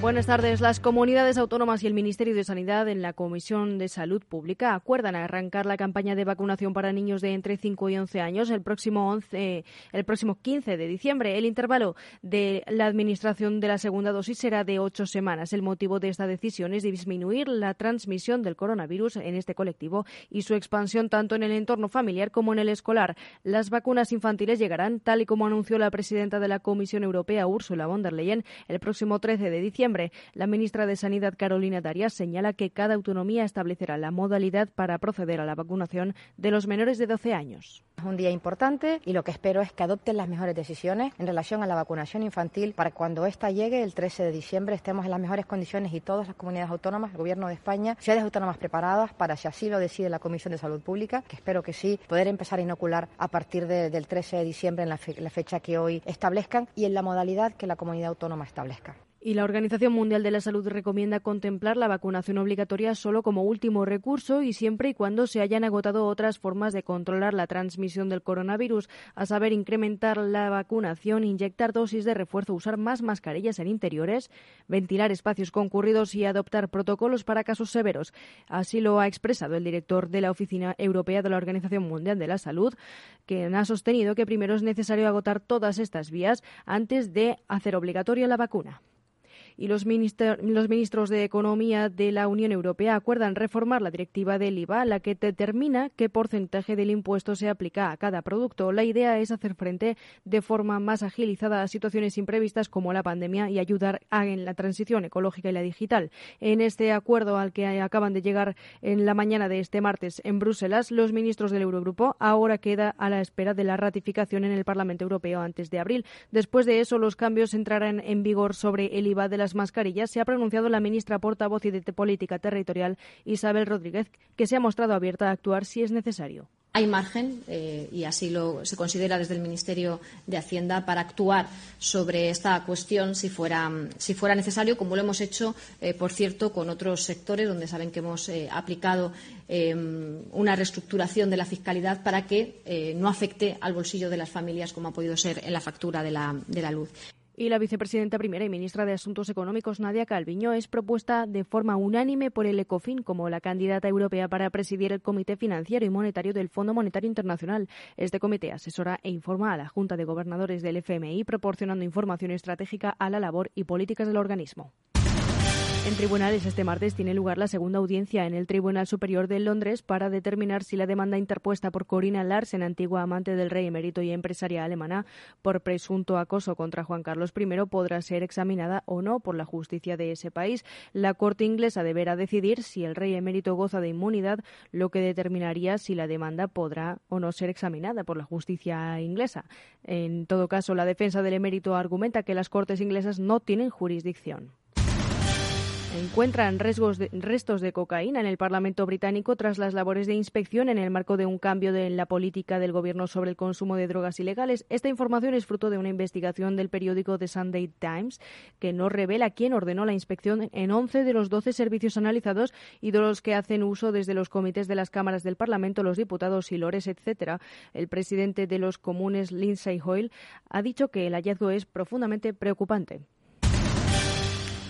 Buenas tardes. Las comunidades autónomas y el Ministerio de Sanidad en la Comisión de Salud Pública acuerdan arrancar la campaña de vacunación para niños de entre 5 y 11 años el próximo 11, el próximo 15 de diciembre. El intervalo de la administración de la segunda dosis será de ocho semanas. El motivo de esta decisión es disminuir la transmisión del coronavirus en este colectivo y su expansión tanto en el entorno familiar como en el escolar. Las vacunas infantiles llegarán, tal y como anunció la presidenta de la Comisión Europea, Ursula von der Leyen, el próximo 13 de diciembre la ministra de Sanidad, Carolina Darias, señala que cada autonomía establecerá la modalidad para proceder a la vacunación de los menores de 12 años. Es un día importante y lo que espero es que adopten las mejores decisiones en relación a la vacunación infantil para cuando esta llegue el 13 de diciembre estemos en las mejores condiciones y todas las comunidades autónomas, el Gobierno de España, ciudades autónomas preparadas para, si así lo decide la Comisión de Salud Pública, que espero que sí, poder empezar a inocular a partir del 13 de diciembre en la fecha que hoy establezcan y en la modalidad que la comunidad autónoma establezca. Y la Organización Mundial de la Salud recomienda contemplar la vacunación obligatoria solo como último recurso y siempre y cuando se hayan agotado otras formas de controlar la transmisión del coronavirus, a saber, incrementar la vacunación, inyectar dosis de refuerzo, usar más mascarillas en interiores, ventilar espacios concurridos y adoptar protocolos para casos severos. Así lo ha expresado el director de la Oficina Europea de la Organización Mundial de la Salud, quien ha sostenido que primero es necesario agotar todas estas vías antes de hacer obligatoria la vacuna y los, ministros de Economía de la Unión Europea acuerdan reformar la directiva del IVA, la que determina qué porcentaje del impuesto se aplica a cada producto. La idea es hacer frente de forma más agilizada a situaciones imprevistas como la pandemia y ayudar en la transición ecológica y la digital. En este acuerdo al que acaban de llegar en la mañana de este martes en Bruselas, los ministros del Eurogrupo ahora queda a la espera de la ratificación en el Parlamento Europeo antes de abril. Después de eso, los cambios entrarán en vigor sobre el IVA de las mascarillas, se ha pronunciado la ministra portavoz y de Política Territorial, Isabel Rodríguez, que se ha mostrado abierta a actuar si es necesario hay margen, eh, y así lo se considera desde el Ministerio de Hacienda, para actuar sobre esta cuestión si fuera, si fuera necesario, como lo hemos hecho, eh, por cierto, con otros sectores donde saben que hemos eh, aplicado una reestructuración de la fiscalidad para que no afecte al bolsillo de las familias, como ha podido ser en la factura de la, de la luz. Y la vicepresidenta primera y ministra de Asuntos Económicos, Nadia Calviño, es propuesta de forma unánime por el ECOFIN como la candidata europea para presidir el Comité Financiero y Monetario del Fondo Monetario Internacional. Este comité asesora e informa a la Junta de Gobernadores del FMI, proporcionando información estratégica a la labor y políticas del organismo. En tribunales este martes tiene lugar la segunda audiencia en el Tribunal Superior de Londres para determinar si la demanda interpuesta por Corina Larsen, antigua amante del rey emérito y empresaria alemana, por presunto acoso contra Juan Carlos I, podrá ser examinada o no por la justicia de ese país. La Corte inglesa deberá decidir si el rey emérito goza de inmunidad, lo que determinaría si la demanda podrá o no ser examinada por la justicia inglesa. En todo caso, la defensa del emérito argumenta que las Cortes inglesas no tienen jurisdicción. Encuentran restos de cocaína en el Parlamento británico tras las labores de inspección en el marco de un cambio en la política del Gobierno sobre el consumo de drogas ilegales. Esta información es fruto de una investigación del periódico The Sunday Times que no revela quién ordenó la inspección en 11 de los 12 servicios analizados y de los que hacen uso desde los comités de las cámaras del Parlamento, los diputados y lores, etcétera. El presidente de los comunes, Lindsay Hoyle, ha dicho que el hallazgo es profundamente preocupante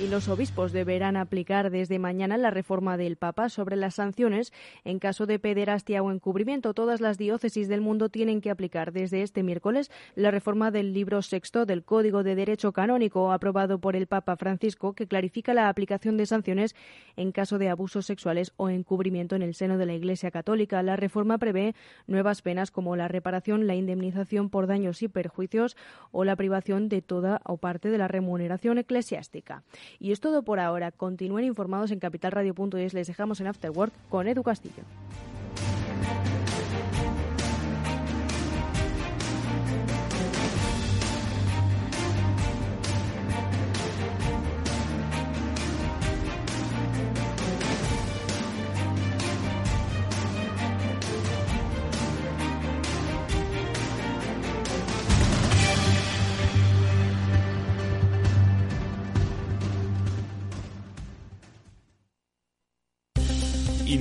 y los obispos deberán aplicar desde mañana la reforma del Papa sobre las sanciones en caso de pederastia o encubrimiento. Todas las diócesis del mundo tienen que aplicar desde este miércoles la reforma del libro sexto del Código de Derecho Canónico aprobado por el Papa Francisco que clarifica la aplicación de sanciones en caso de abusos sexuales o encubrimiento en el seno de la Iglesia Católica. La reforma prevé nuevas penas como la reparación, la indemnización por daños y perjuicios o la privación de toda o parte de la remuneración eclesiástica. Y es todo por ahora. Continúen informados en capitalradio.es. Les dejamos en Afterwork con Edu Castillo.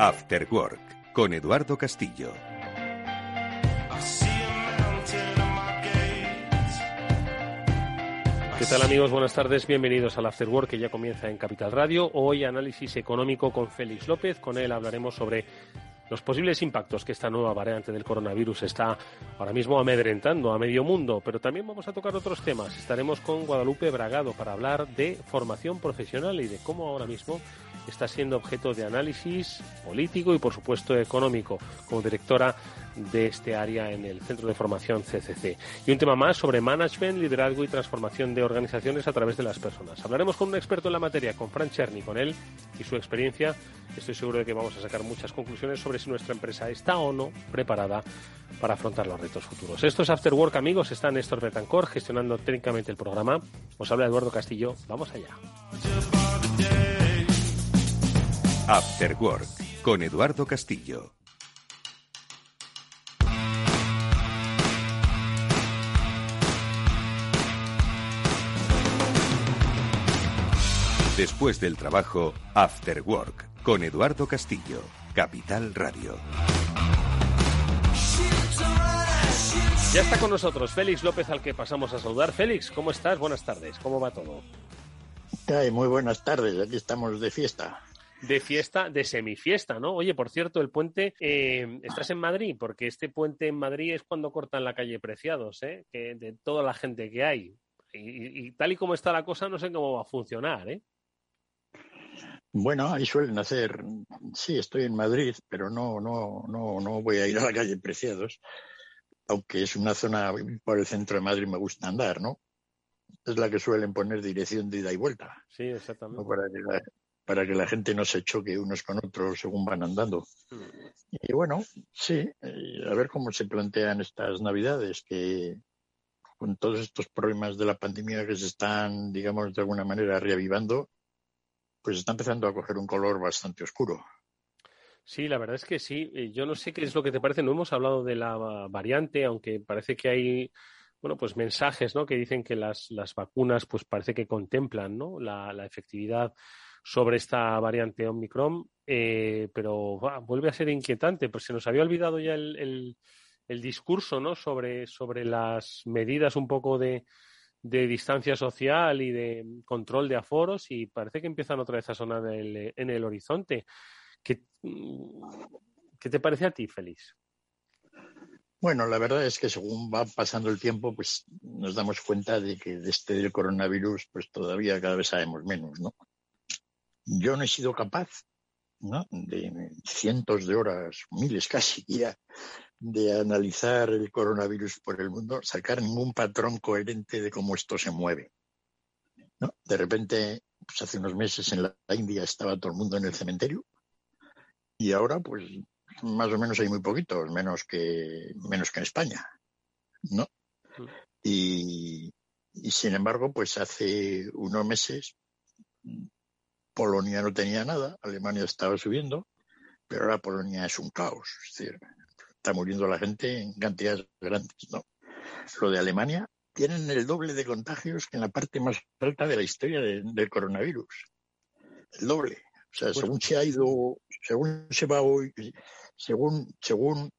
After Work con Eduardo Castillo. ¿Qué tal amigos? Buenas tardes, bienvenidos al After Work que ya comienza en Capital Radio. Hoy análisis económico con Félix López. Con él hablaremos sobre los posibles impactos que esta nueva variante del coronavirus está ahora mismo amedrentando a medio mundo, pero también vamos a tocar otros temas. Estaremos con Guadalupe Bragado para hablar de formación profesional y de cómo ahora mismo está siendo objeto de análisis político y, por supuesto, económico, como directora de este área en el Centro de Formación CCC. Y un tema más sobre management, liderazgo y transformación de organizaciones a través de las personas. Hablaremos con un experto en la materia, con Fran Cherny, con él y su experiencia. Estoy seguro de que vamos a sacar muchas conclusiones sobre si nuestra empresa está o no preparada para afrontar los retos futuros. Esto es After Work, amigos. Está Néstor Betancourt gestionando técnicamente el programa. Os habla Eduardo Castillo. Vamos allá. After Work con Eduardo Castillo. Después del trabajo, After Work con Eduardo Castillo, Capital Radio. Ya está con nosotros Félix López al que pasamos a saludar. Félix, ¿cómo estás? Buenas tardes. ¿Cómo va todo? muy buenas tardes. Aquí estamos de fiesta de fiesta, de semifiesta, ¿no? Oye, por cierto, el puente, eh, ¿estás en Madrid? Porque este puente en Madrid es cuando cortan la calle Preciados, ¿eh? Que de toda la gente que hay. Y, tal y como está la cosa, no sé cómo va a funcionar, ¿eh? Bueno, ahí suelen hacer, sí, estoy en Madrid, pero no, no, no, no voy a ir a la calle Preciados, aunque es una zona por el centro de Madrid me gusta andar, ¿no? Es la que suelen poner dirección de ida y vuelta. Sí, exactamente para que la gente no se choque unos con otros según van andando. Mm. Y bueno, sí, a ver cómo se plantean estas navidades, que con todos estos problemas de la pandemia que se están, digamos, de alguna manera reavivando, pues está empezando a coger un color bastante oscuro. Sí, la verdad es que sí. Eh, yo no sé qué es lo que te parece. No hemos hablado de la variante, aunque parece que hay bueno, pues mensajes, ¿no? Que dicen que las, las vacunas, pues parece que contemplan, ¿no? La, la efectividad sobre esta variante Omicron, eh, pero vuelve a ser inquietante, pues se nos había olvidado ya el, el, discurso ¿no? sobre, sobre las medidas un poco de, de, distancia social y de control de aforos y parece que empiezan otra vez a sonar en el, en el horizonte. ¿Qué, ¿Qué te parece a ti, Félix? Bueno, la verdad es que según va pasando el tiempo, pues nos damos cuenta de que de este coronavirus, pues todavía cada vez sabemos menos, ¿no? Yo no he sido capaz de cientos de horas, miles casi ya, de analizar el coronavirus por el mundo, sacar ningún patrón coherente de cómo esto se mueve. De repente, pues hace unos meses en la India estaba todo el mundo en el cementerio y ahora, pues más o menos hay muy poquitos, menos que, menos que en España. ¿no? Mm. Y, y sin embargo, pues hace unos meses Polonia no tenía nada, Alemania estaba subiendo, pero ahora Polonia es un caos. Es decir, está muriendo la gente en cantidades grandes. ¿no? Lo de Alemania tienen el doble de contagios que en la parte más alta de la historia del coronavirus. El doble. O sea, según se ha ido, según se va hoy, según, según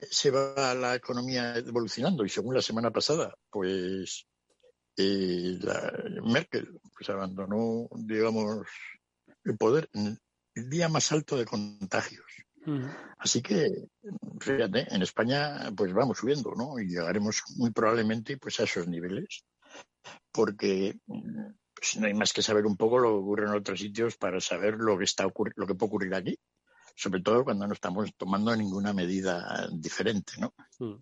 se va la economía evolucionando y según la semana pasada, pues eh, la Merkel pues abandonó, digamos, el poder el día más alto de contagios. Así que, fíjate, en España pues vamos subiendo, ¿no? Y llegaremos muy probablemente pues a esos niveles, porque pues no hay más que saber un poco lo que ocurre en otros sitios para saber lo que está lo que puede ocurrir aquí, sobre todo cuando no estamos tomando ninguna medida diferente, ¿no? Mm.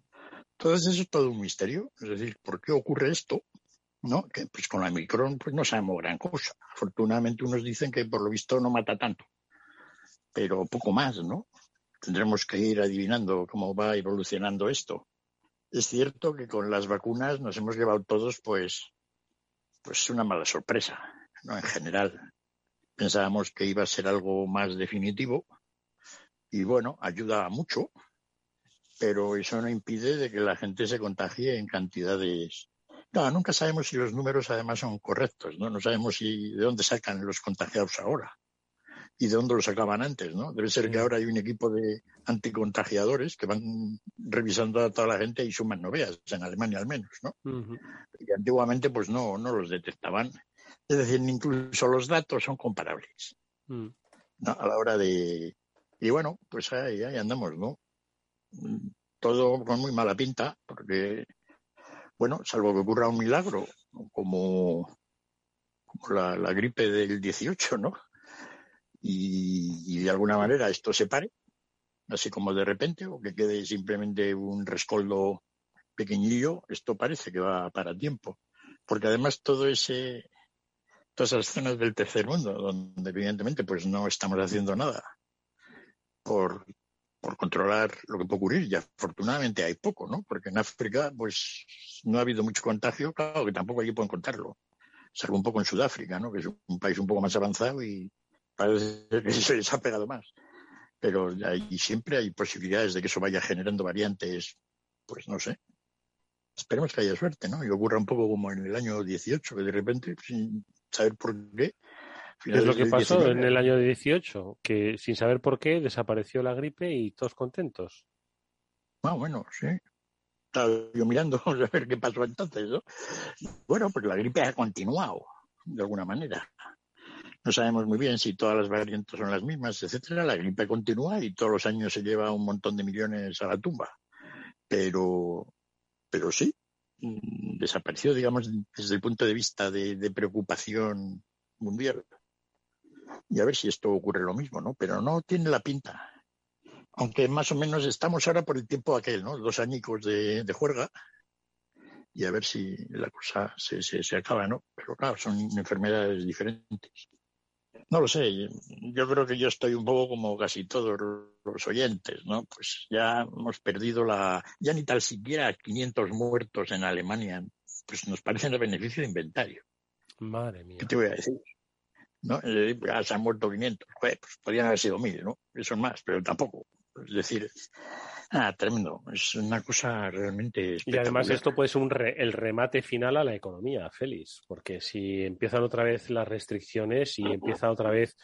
Entonces eso es todo un misterio, es decir, ¿por qué ocurre esto? ¿No? Que pues con la micron pues no sabemos gran cosa. Afortunadamente unos dicen que por lo visto no mata tanto, pero poco más, ¿no? Tendremos que ir adivinando cómo va evolucionando esto. Es cierto que con las vacunas nos hemos llevado todos, pues, pues una mala sorpresa, ¿no? En general. Pensábamos que iba a ser algo más definitivo y bueno, ayuda mucho, pero eso no impide de que la gente se contagie en cantidades. No, nunca sabemos si los números además son correctos, ¿no? No sabemos si de dónde sacan los contagiados ahora y de dónde los sacaban antes, ¿no? Debe ser que ahora hay un equipo de anticontagiadores que van revisando a toda la gente y suman novedades, en Alemania al menos, ¿no? Y antiguamente pues no, no los detectaban. Es decir, incluso los datos son comparables mm. a la hora de... Y bueno, pues ahí, ahí andamos, ¿no? Todo con muy mala pinta, porque, bueno, salvo que ocurra un milagro, como, como la, gripe del 18, ¿no? y, de alguna manera esto se pare, así como de repente, o que quede simplemente un rescoldo pequeñillo, esto parece que va para tiempo. Porque además todo ese, todas esas zonas del tercer mundo, donde evidentemente pues no estamos haciendo nada por, por controlar lo que puede ocurrir, y afortunadamente hay poco, ¿no? Porque en África pues no ha habido mucho contagio, claro que tampoco allí pueden contarlo, salvo un poco en Sudáfrica, ¿no? Que es un país un poco más avanzado y, parece que se les ha pegado más. Pero ahí siempre hay posibilidades de que eso vaya generando variantes, pues no sé. Esperemos que haya suerte, ¿no? Y ocurra un poco como en el año 18, que de repente, sin saber por qué. ¿Qué es lo que pasó en el año 18? Que sin saber por qué desapareció la gripe y todos contentos. Ah, bueno, sí. Estaba yo mirando a ver qué pasó entonces, ¿no? Bueno, pues la gripe ha continuado, de alguna manera. No sabemos muy bien si todas las variantes son las mismas, etcétera. La gripe continúa y todos los años se lleva un montón de millones a la tumba. Pero, pero sí, mm, desapareció, digamos, desde el punto de vista de, preocupación mundial. Y a ver si esto ocurre lo mismo, ¿no? Pero no tiene la pinta. Aunque más o menos estamos ahora por el tiempo aquel, ¿no? Dos añicos de, de juerga. Y a ver si la cosa se, se, se acaba, ¿no? Pero claro, son enfermedades diferentes. No lo sé, yo creo que yo estoy un poco como casi todos los oyentes, ¿no? Pues ya hemos perdido la, ya ni tal siquiera 500 muertos en Alemania, pues nos parecen el beneficio de inventario. Madre mía. ¿Qué te voy a decir? ¿No? Eh, ya se han muerto 500, pues podrían haber sido mil, ¿no? Eso es más, pero tampoco. Es decir, Ah, tremendo. Es una cosa realmente. Y además esto puede ser un el remate final a la economía, Félix, porque si empiezan otra vez las restricciones y empieza otra vez,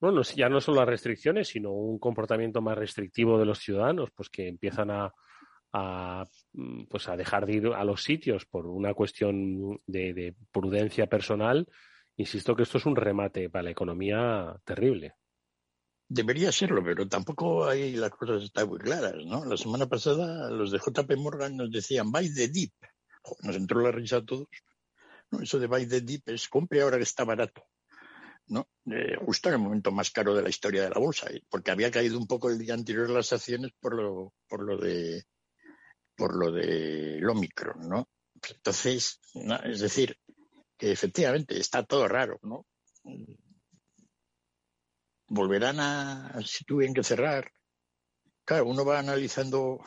bueno, ya no solo las restricciones, sino un comportamiento más restrictivo de los ciudadanos, pues que empiezan a, mm, pues a dejar de ir a los sitios por una cuestión de, de prudencia personal, insisto que esto es un remate para la economía terrible. Debería serlo, pero tampoco ahí las cosas están muy claras, ¿no? La semana pasada los de JP Morgan nos decían buy the dip. Nos entró la risa a todos. Eso de buy the dip es compre ahora que está barato. ¿no? Eh, justo en el momento más caro de la historia de la bolsa, porque había caído un poco el día anterior las acciones por lo, por lo de por lo de Omicron, ¿no? Entonces, es decir, que efectivamente está todo raro, ¿no? volverán a, si tuvieran que cerrar. Claro, uno va analizando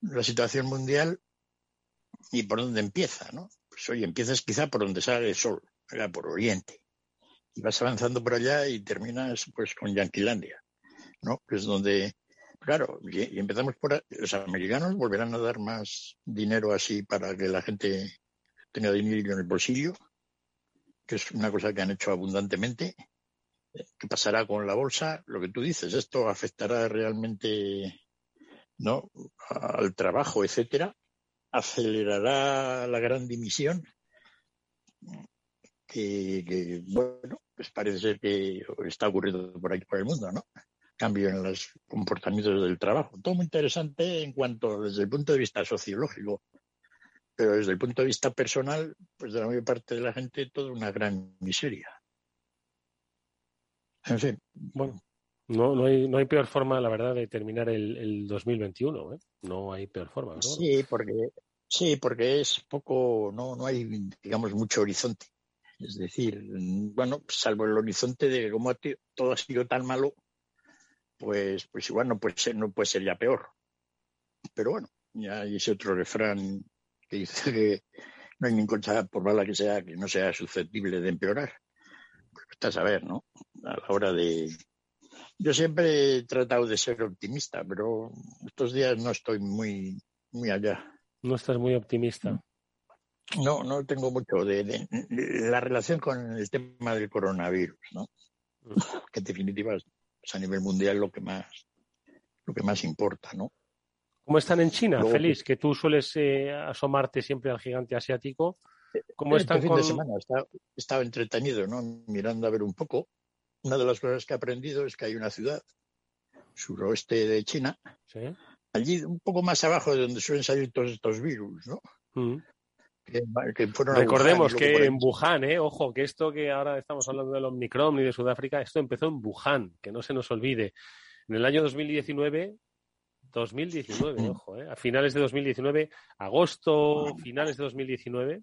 la situación mundial y por dónde empieza, ¿no? Pues oye, empiezas quizá por donde sale el sol, por Oriente. Y vas avanzando por allá y terminas pues con Yanquilandia, ¿no? Que es donde, claro, y, empezamos por los americanos volverán a dar más dinero así para que la gente tenga dinero en el bolsillo, que es una cosa que han hecho abundantemente qué pasará con la bolsa, lo que tú dices, esto afectará realmente ¿no? al trabajo, etcétera, acelerará la gran dimisión, que, bueno, pues parece ser que está ocurriendo por aquí por el mundo, ¿no? Cambio en los comportamientos del trabajo. Todo muy interesante en cuanto desde el punto de vista sociológico. Pero desde el punto de vista personal, pues de la mayor parte de la gente, toda una gran miseria. En fin. Bueno, no, no, hay, no hay peor forma, la verdad, de terminar el, el 2021. ¿eh? No hay peor forma. ¿no? Sí, porque, sí, porque es poco, no, no hay, digamos, mucho horizonte. Es decir, bueno, salvo el horizonte de cómo todo ha sido tan malo, pues, pues igual no puede ser, no puede ser ya peor. Pero bueno, ya hay ese otro refrán que dice que no hay ninguna cosa, por mala que sea, que no sea susceptible de empeorar. Pues está a saber, ¿no? A la hora de... Yo siempre he tratado de ser optimista, pero estos días no estoy muy, muy allá. No estás muy optimista. No, no tengo mucho de, de, de la relación con el tema del coronavirus, ¿no? Mm. Que en definitiva es a nivel mundial lo que más lo que más importa, ¿no? ¿Cómo están en China, Luego, Félix? Que tú sueles eh, asomarte siempre al gigante asiático. ¿Cómo este están fin con...? de semana estaba, estaba entretenido, ¿no? Mirando a ver un poco. Una de las cosas que he aprendido es que hay una ciudad suroeste de China, ¿Sí? allí un poco más abajo de donde suelen salir todos estos virus, ¿no? Mm. Que, que Recordemos Wuhan que en Wuhan, eh, ojo, que esto que ahora estamos hablando del Omicron y de Sudáfrica, esto empezó en Wuhan, que no se nos olvide. En el año 2019, 2019, Mm. ojo, eh, a finales de 2019, agosto, finales de 2019,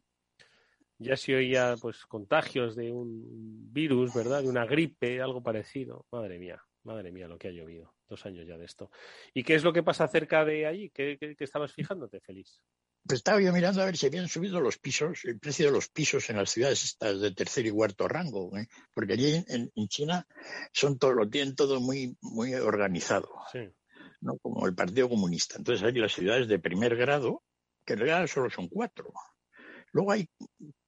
ya se oía pues contagios de un virus, ¿verdad? De una gripe, algo parecido. Madre mía, madre mía, lo que ha llovido. Dos años ya de esto. ¿Y qué es lo que pasa cerca de allí? ¿Qué, qué- qué estabas fijándote, Félix? Pues estaba yo mirando a ver si habían subido los pisos, el precio de los pisos en las ciudades estas de tercer y cuarto rango, ¿eh? porque allí en, en China son todo, lo tienen todo muy, muy organizado, Sí. ¿No? como el Partido Comunista. Entonces hay las ciudades de primer grado, que en realidad solo son cuatro. Luego hay,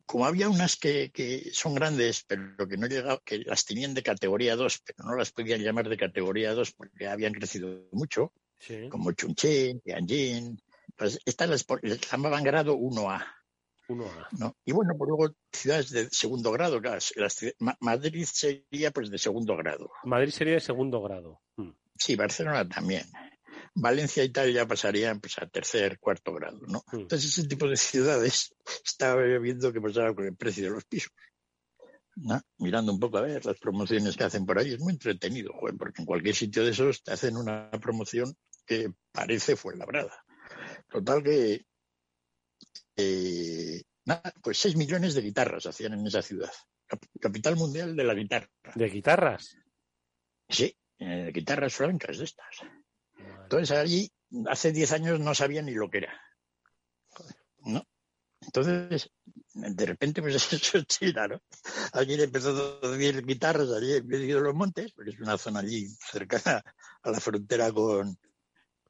como había unas que, que son grandes, pero que no llegaba, que las tenían de categoría 2, pero no las podían llamar de categoría 2 porque habían crecido mucho, Sí. como Chunchen, Tianjin. Pues estas las, les llamaban grado 1A. Uno a. ¿no? Y bueno, pues luego ciudades de segundo grado, las Ma- Madrid sería pues de segundo grado. Madrid sería de segundo grado. Mm. Sí, Barcelona también. Valencia y tal ya pasarían pues a tercer, cuarto grado, ¿no? Mm. Entonces ese tipo de ciudades estaba viendo que pasaba con el precio de los pisos. ¿no? Mirando un poco a ver las promociones que hacen por ahí, es muy entretenido, joder, porque en cualquier sitio de esos te hacen una promoción que parece fue labrada. Total que eh, nada, pues 6 millones de guitarras hacían en esa ciudad. Cap- Capital mundial de la guitarra. ¿De guitarras? Sí, eh, guitarras flamencas de estas. Entonces allí, hace 10 años no sabía ni lo que era. ¿No? Entonces, de repente, pues eso es China, ¿no? Allí empezó a producir guitarras allí en medio de los montes, porque es una zona allí cercana a la frontera con,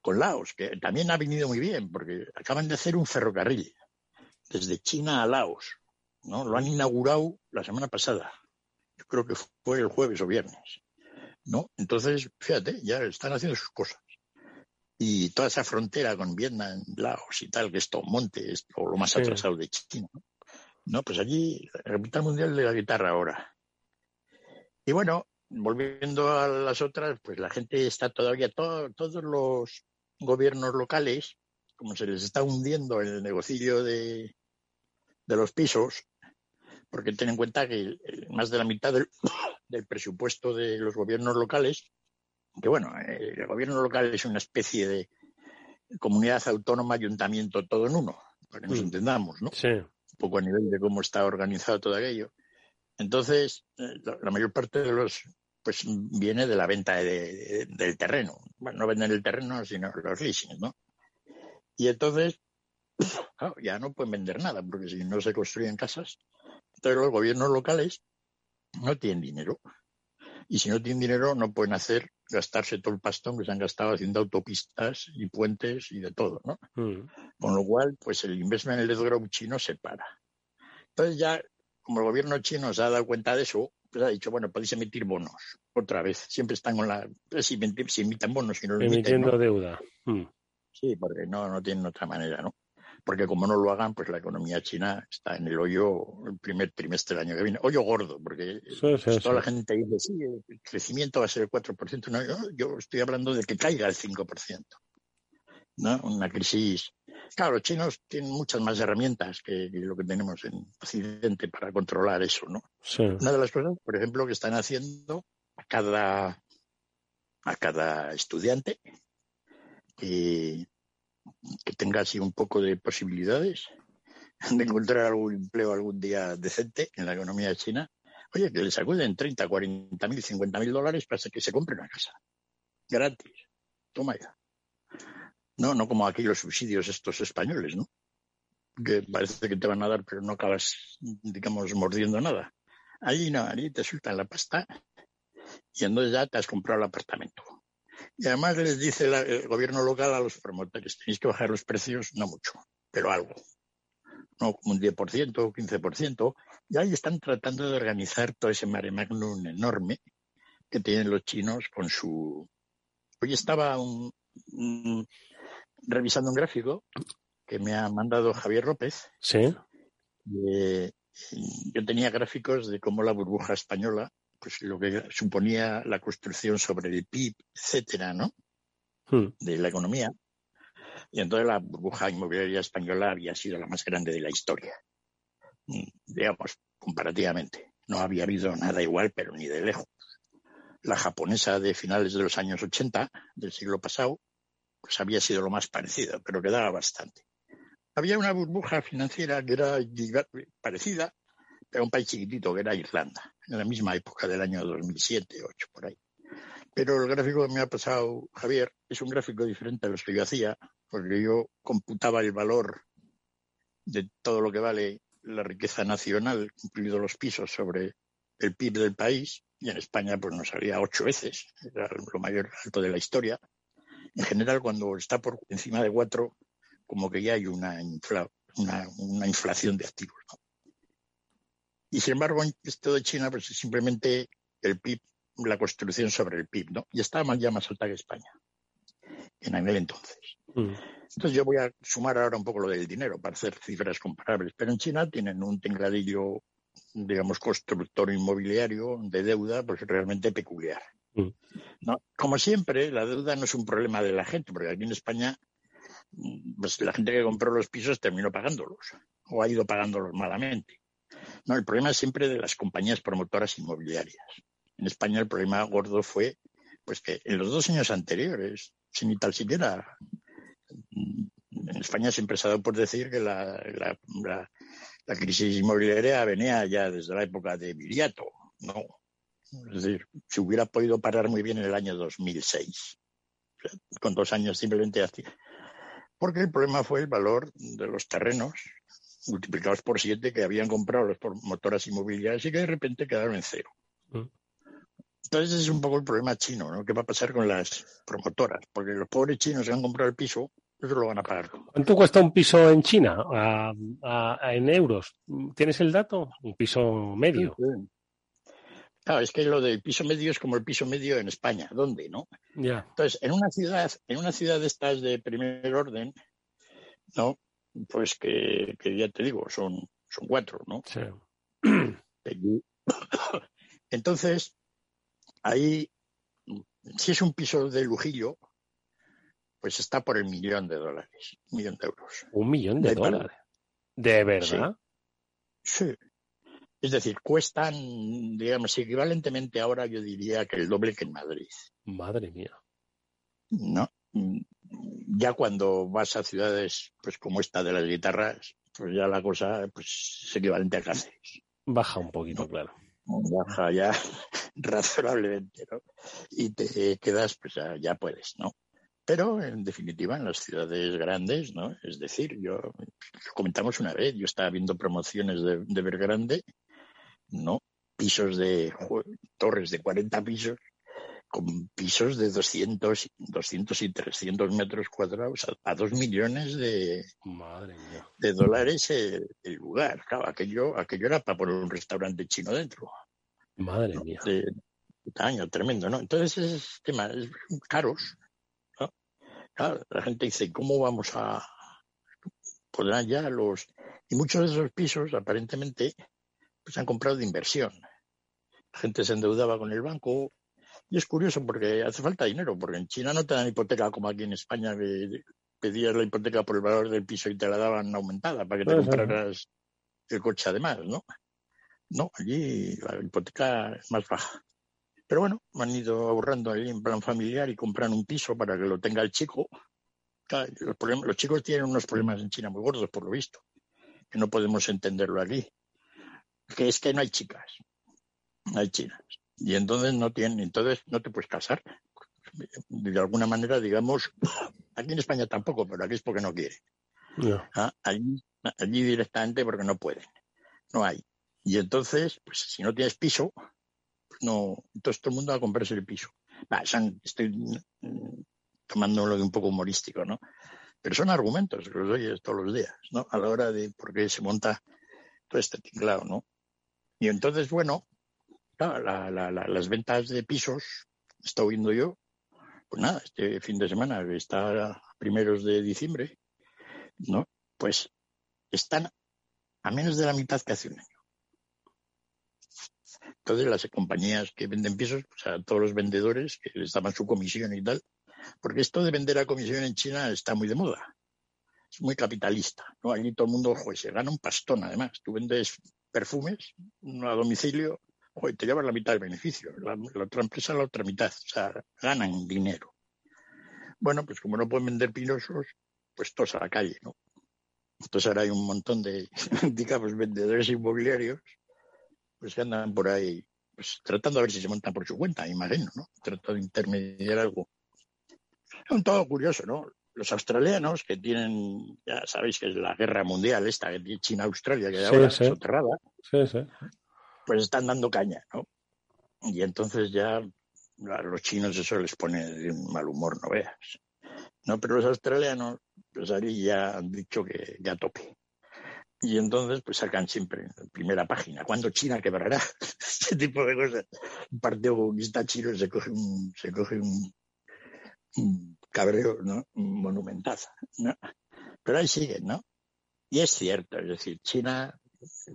con Laos, que también ha venido muy bien, porque acaban de hacer un ferrocarril desde China a Laos, ¿no? Lo han inaugurado la semana pasada. Yo creo que fue el jueves o viernes, ¿no? Entonces, fíjate, ya están haciendo sus cosas. Y toda esa frontera con Vietnam, Laos y tal, que es todo monte, es lo lo más Sí. atrasado de China, ¿no? No, pues allí, capital mundial de la guitarra ahora. Y bueno, volviendo a las otras, pues la gente está todavía, to- todos los gobiernos locales, como se les está hundiendo el negocio de, de los pisos, porque ten en cuenta que más de la mitad del, del presupuesto de los gobiernos locales, que bueno, eh, el gobierno local es una especie de comunidad autónoma, ayuntamiento, todo en uno, para que nos Mm. entendamos, ¿no? Sí. un poco a nivel de cómo está organizado todo aquello. Entonces, eh, la, mayor parte de los, pues viene de la venta de- de- del terreno. Bueno, no venden el terreno, sino los leasings, ¿no? Y entonces, claro, ya no pueden vender nada, porque si no se construyen casas, entonces los gobiernos locales no tienen dinero. Y si no tienen dinero, no pueden hacer, gastarse todo el pastón que se han gastado haciendo autopistas y puentes y de todo, ¿no? Mm. Con lo cual, pues el investment led growth chino se para. Entonces ya, como el gobierno chino se ha dado cuenta de eso, pues ha dicho, bueno, podéis emitir bonos. Otra vez, siempre están con la... Si, emiten- si emiten bonos, si no lo emiten, Emitiendo ¿no? deuda. Mm. Sí, porque no, no tienen otra manera, ¿no? Porque como no lo hagan, pues la economía china está en el hoyo el primer trimestre del año que viene. Hoyo gordo, porque Sí, sí, pues, toda la gente dice, sí, el crecimiento va a ser el 4%. No, yo, yo estoy hablando de que caiga el 5%. ¿no? Una crisis. Claro, los chinos tienen muchas más herramientas que, lo que tenemos en Occidente para controlar eso, ¿no? Una de las cosas, por ejemplo, que están haciendo a cada a cada estudiante que, que tenga así un poco de posibilidades de encontrar algún empleo algún día decente en la economía china, oye, que les acuden 30, 40 mil, 50 mil dólares para que se compre una casa. Gratis. Toma ya. No, no como aquí los subsidios estos españoles, ¿no? Que parece que te van a dar, pero no acabas, digamos, mordiendo nada. Ahí no, ahí te sueltan la pasta y entonces ya te has comprado el apartamento. Y además les dice el gobierno local a los promotores, tenéis que bajar los precios, no mucho, pero algo. No como un 10% o 15%. Y ahí están tratando de organizar todo ese mare magnum enorme que tienen los chinos con su... Hoy estaba revisando un gráfico que me ha mandado Javier López. Sí. yo tenía gráficos de cómo la burbuja española pues lo que suponía la construcción sobre el PIB, etcétera, ¿no? Hmm. De la economía. Y entonces la burbuja inmobiliaria española había sido la más grande de la historia. Mm, digamos, comparativamente. No había habido nada igual, pero ni de lejos. La japonesa de finales de los años 80 del siglo pasado, pues había sido lo más parecido, pero quedaba bastante. Había una burbuja financiera que era parecida, era un país chiquitito que era Irlanda, en la misma época del año 2007, 2008, por ahí. Pero el gráfico que me ha pasado Javier es un gráfico diferente a los que yo hacía, porque yo computaba el valor de todo lo que vale la riqueza nacional, incluidos los pisos, sobre el PIB del país, y en España pues nos salía ocho veces, era lo mayor alto de la historia. En general, cuando está por encima de cuatro, como que ya hay una, una, inflación de activos. Y sin embargo, esto de China, pues es simplemente el PIB, la construcción sobre el PIB, ¿no? Y más, ya más alta que España en aquel entonces. Mm. Entonces yo voy a sumar ahora un poco lo del dinero para hacer cifras comparables. Pero en China tienen un tengladillo, digamos, constructor inmobiliario de deuda, pues realmente peculiar. Mm. ¿No? Como siempre, la deuda no es un problema de la gente, porque aquí en España, pues la gente que compró los pisos terminó pagándolos, o ha ido pagándolos malamente. No, el problema es siempre de las compañías promotoras inmobiliarias. En España el problema gordo fue pues que en los dos años anteriores, sin ni tal siquiera, en España siempre se ha dado por decir que la, crisis inmobiliaria venía ya desde la época de Viriato. No. Es decir, se hubiera podido parar muy bien en el año 2006, con dos años simplemente así. Porque el problema fue el valor de los terrenos multiplicados por siete que habían comprado las promotoras inmobiliarias y que de repente quedaron en cero. Mm. Entonces ese es un poco el problema chino, ¿no? ¿Qué va a pasar con las promotoras? Porque los pobres chinos que han comprado el piso, eso lo van a pagar. ¿Cuánto cuesta un piso en China en euros? ¿Tienes el dato? Un piso medio. Claro, es que lo del piso medio es como el piso medio en España. ¿Dónde, no? Ya. Entonces, en una ciudad, en una ciudad de estas de primer orden, ¿no? Pues que, ya te digo, son, son cuatro, ¿no? Sí. Entonces, ahí, si es un piso de lujillo, pues está por el millón de dólares, un millón de euros. Un millón de, dólares. ¿De verdad? Sí. Es decir, cuestan, digamos, equivalentemente ahora yo diría que el doble que en Madrid. Madre mía. ¿No? Ya cuando vas a ciudades pues como esta de las guitarras, pues ya la cosa pues es equivalente a Cáceres. Baja un poquito, claro. Baja ya razonablemente, ¿no? Y te quedas, pues ya, puedes, ¿no? Pero en definitiva en las ciudades grandes, ¿no? Es decir, yo lo comentamos una vez, yo estaba viendo promociones de, de Vergrande, ¿no? Pisos de torres de 40 pisos con pisos de 200, 200 y 300 metros cuadrados a, dos millones de, de dólares el, lugar. Claro, aquello, aquello era para poner un restaurante chino dentro. Madre mía. De, tamaño tremendo, ¿no? Entonces, es tema, es caros. ¿no? Claro, la gente dice, ¿cómo vamos a podrán ya los y muchos de esos pisos aparentemente pues han comprado de inversión. La gente se endeudaba con el banco y es curioso porque hace falta dinero, porque en China no te dan hipoteca como aquí en España, pedías la hipoteca por el valor del piso y te la daban aumentada para que te compraras el coche además, ¿no? No, allí la hipoteca es más baja. Pero bueno, me han ido ahorrando ahí en plan familiar y compran un piso para que lo tenga el chico. los, los chicos tienen unos problemas en China muy gordos, por lo visto, que no podemos entenderlo aquí. Que es que no hay chicas, no hay chinas. Y entonces no tienen, entonces no te puedes casar. De alguna manera, digamos, aquí en España tampoco, pero aquí es porque no quiere. Ah, allí, allí directamente porque no pueden. No hay. Y entonces, pues si no tienes piso, pues no, entonces todo el mundo va a comprarse el piso. estoy mm, tomándolo de un poco humorístico, ¿no? Pero son argumentos que los oyes todos los días, ¿no? A la hora de por qué se monta todo este tinglado, ¿no? Y entonces, bueno, las ventas de pisos, he estado viendo yo, pues nada, este fin de semana, está a primeros de diciembre, ¿no? Pues están a menos de la mitad que hace un año. Entonces las compañías que venden pisos, o sea, todos los vendedores que les daban su comisión y tal, porque esto de vender a comisión en China está muy de moda. Es muy capitalista, ¿no? Allí todo el mundo, joder, se gana un pastón además. Tú vendes perfumes a domicilio, joder, te llevas la mitad del beneficio. La, otra empresa la otra mitad. O sea, ganan dinero. Bueno, pues como no pueden vender pinosos, pues todos a la calle, ¿no? Entonces ahora hay un montón de, digamos, vendedores inmobiliarios pues que andan por ahí pues, tratando de ver si se montan por su cuenta, imagino, ¿no? Tratando de intermediar algo. Es un todo curioso, ¿no? Los australianos que tienen, ya sabéis que es la guerra mundial esta que tiene China-Australia, que ahora sí. soterrada, pues están dando caña, ¿no? Y entonces ya a los chinos eso les pone de un mal humor, no veas. No, pero los australianos, pues ahí ya han dicho que ya tope. Y entonces, pues sacan siempre en primera página, cuando China quebrará? Ese tipo de cosas. Un partido comunista chino se coge un, se coge un, cabreo, ¿no? Un monumentazo, ¿no? Pero ahí siguen, ¿no? Y es cierto, es decir, China,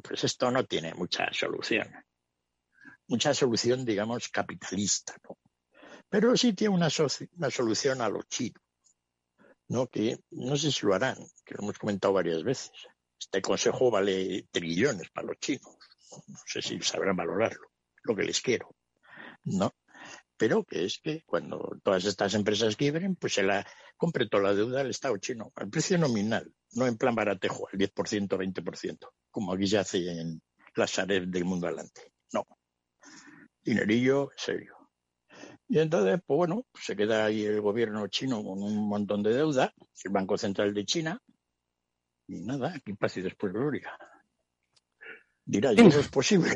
pues esto no tiene mucha solución. Mucha solución, digamos, capitalista, ¿no? Pero sí tiene una, una solución a los chinos, ¿no? Que no sé si lo harán, que lo hemos comentado varias veces este consejo vale trillones para los chinos. No sé si sabrán valorarlo, lo que les quiero. ¿No? Pero que es que cuando todas estas empresas quiebren, pues se la compre toda la deuda al Estado chino, al precio nominal, no en plan baratejo, al 10%, 20%, como aquí se hace en las áreas del mundo adelante. No. Dinerillo serio. Y entonces, pues bueno, se queda ahí el gobierno chino con un montón de deuda, el Banco Central de China, y nada, aquí paz y después gloria. Dirá, no es posible.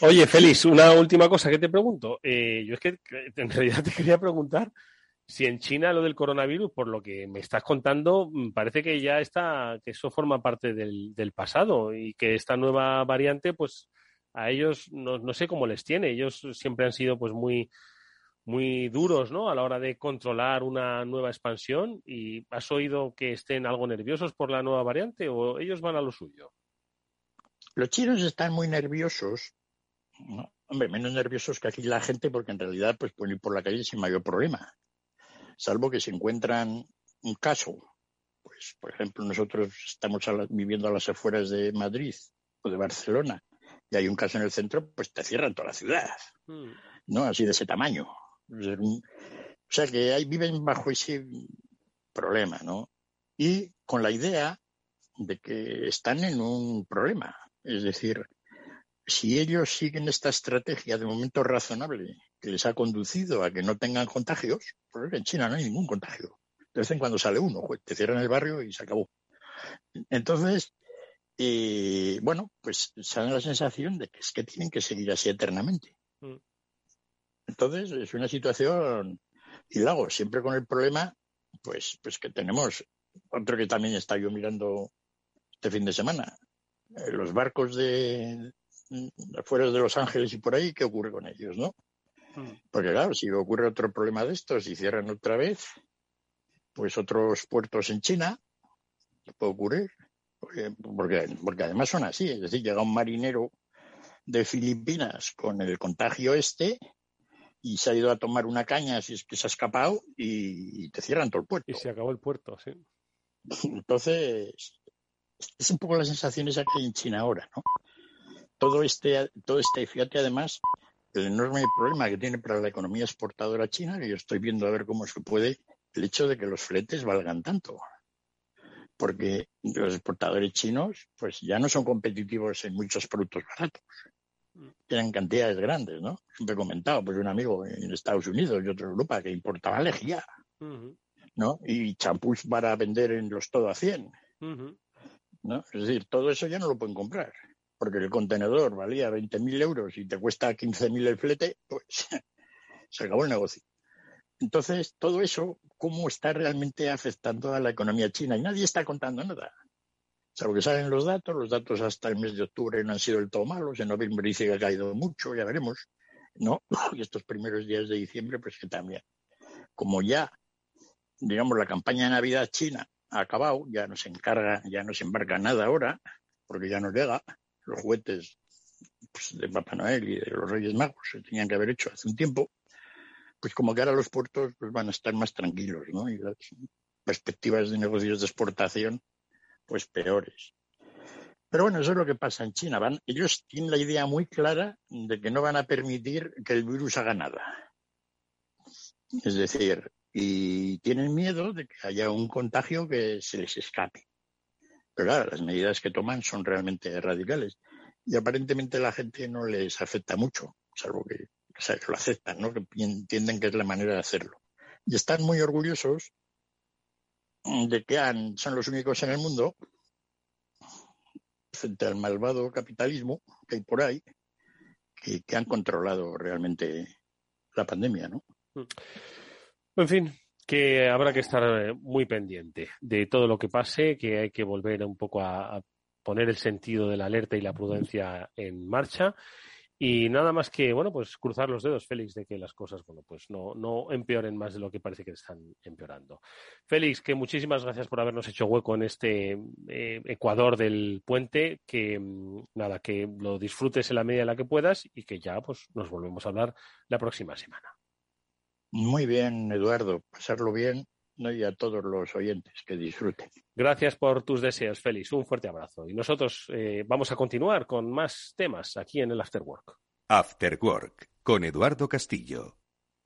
Oye, Félix, una última cosa que te pregunto. Eh, yo es que en realidad te quería preguntar si en China lo del coronavirus, por lo que me estás contando, mm, parece que ya está, que eso forma parte del, pasado y que esta nueva variante, pues a ellos no, no, sé cómo les tiene. Ellos siempre han sido pues muy muy duros ¿no? a la hora de controlar una nueva expansión y has oído que estén algo nerviosos por la nueva variante o ellos van a lo suyo? Los chinos están muy nerviosos, hombre, menos nerviosos que aquí la gente porque en realidad pues pueden ir por la calle sin mayor problema, salvo que se encuentran un caso. Pues, por ejemplo, nosotros estamos viviendo a las afueras de Madrid o de Barcelona y hay un caso en el centro, pues te cierran toda la ciudad, hmm. ¿no? Así de ese tamaño. O sea que ahí viven bajo ese problema, ¿no? Y con la idea de que están en un problema. Es decir, si ellos siguen esta estrategia de momento razonable que les ha conducido a que no tengan contagios, porque en China no hay ningún contagio. De vez en cuando sale uno, pues, te cierran el barrio y se acabó. Entonces, eh, bueno, pues se da la sensación de que es que tienen que seguir así eternamente. Mm. Entonces, es una situación, y luego, siempre con el problema, pues, pues que tenemos otro que también está yo mirando este fin de semana, eh, los barcos de afuera de Los Ángeles y por ahí, ¿qué ocurre con ellos, no? Hmm. Porque claro, si ocurre otro problema de estos y cierran otra vez, pues otros puertos en China, ¿qué puede ocurrir? Porque, porque, porque además son así, es decir, llega un marinero de Filipinas con el contagio este y se ha ido a tomar una caña si es que se ha escapado y, te cierran todo el puerto. Y se acabó el puerto, sí. Entonces, es un poco la sensación esa que hay en China ahora, ¿no? Todo este, todo este, fíjate además, el enorme problema que tiene para la economía exportadora china, que yo estoy viendo a ver cómo se puede, el hecho de que los fletes valgan tanto. Porque los exportadores chinos, pues ya no son competitivos en muchos productos baratos. Tienen cantidades grandes, ¿no? Siempre he comentado, pues un amigo en Estados Unidos y otro en Europa que importaba lejía, ¿no? Y champús para vender en los todo a 100. ¿no? Es decir, todo eso ya no lo pueden comprar, porque el contenedor valía 20.000 euros y te cuesta 15.000 el flete, pues se acabó el negocio. Entonces, todo eso, ¿cómo está realmente afectando a la economía china? Y nadie está contando nada. Salvo que salen los datos, los datos hasta el mes de octubre no han sido del todo malos, en noviembre dice que ha caído mucho, ya veremos, ¿no? Y estos primeros días de diciembre, pues que también. Como ya, digamos, la campaña de Navidad china ha acabado, ya no se encarga, ya no se embarca nada ahora, porque ya no llega. Los juguetes pues, de Papá Noel y de los Reyes Magos se tenían que haber hecho hace un tiempo. Pues como que ahora los puertos pues, van a estar más tranquilos, ¿no? Y las perspectivas de negocios de exportación, pues peores. Pero bueno, eso es lo que pasa en China. Van, ellos tienen la idea muy clara de que no van a permitir que el virus haga nada. Es decir, y tienen miedo de que haya un contagio que se les escape. Pero claro, las medidas que toman son realmente radicales y aparentemente la gente no les afecta mucho, salvo que, lo aceptan, ¿no? entienden que es la manera de hacerlo. Y están muy orgullosos de que han, son los únicos en el mundo, frente al malvado capitalismo que hay por ahí, que, han controlado realmente la pandemia. ¿no? En fin, que habrá que estar eh, muy pendiente de todo lo que pase, que hay que volver un poco a, poner el sentido de la alerta y la prudencia en marcha. Y nada más que, bueno, pues cruzar los dedos, Félix, de que las cosas, bueno, pues no, no empeoren más de lo que parece que están empeorando. Félix, que muchísimas gracias por habernos hecho hueco en este eh, Ecuador del puente, que mm, nada, que lo disfrutes en la medida en la que puedas y que ya, pues, nos volvemos a hablar la próxima semana. Muy bien, Eduardo. Pasarlo bien ¿no? y a todos los oyentes que disfruten. Gracias por tus deseos, Félix. Un fuerte abrazo. Y nosotros eh, vamos a continuar con más temas aquí en el Afterwork. Afterwork con Eduardo Castillo.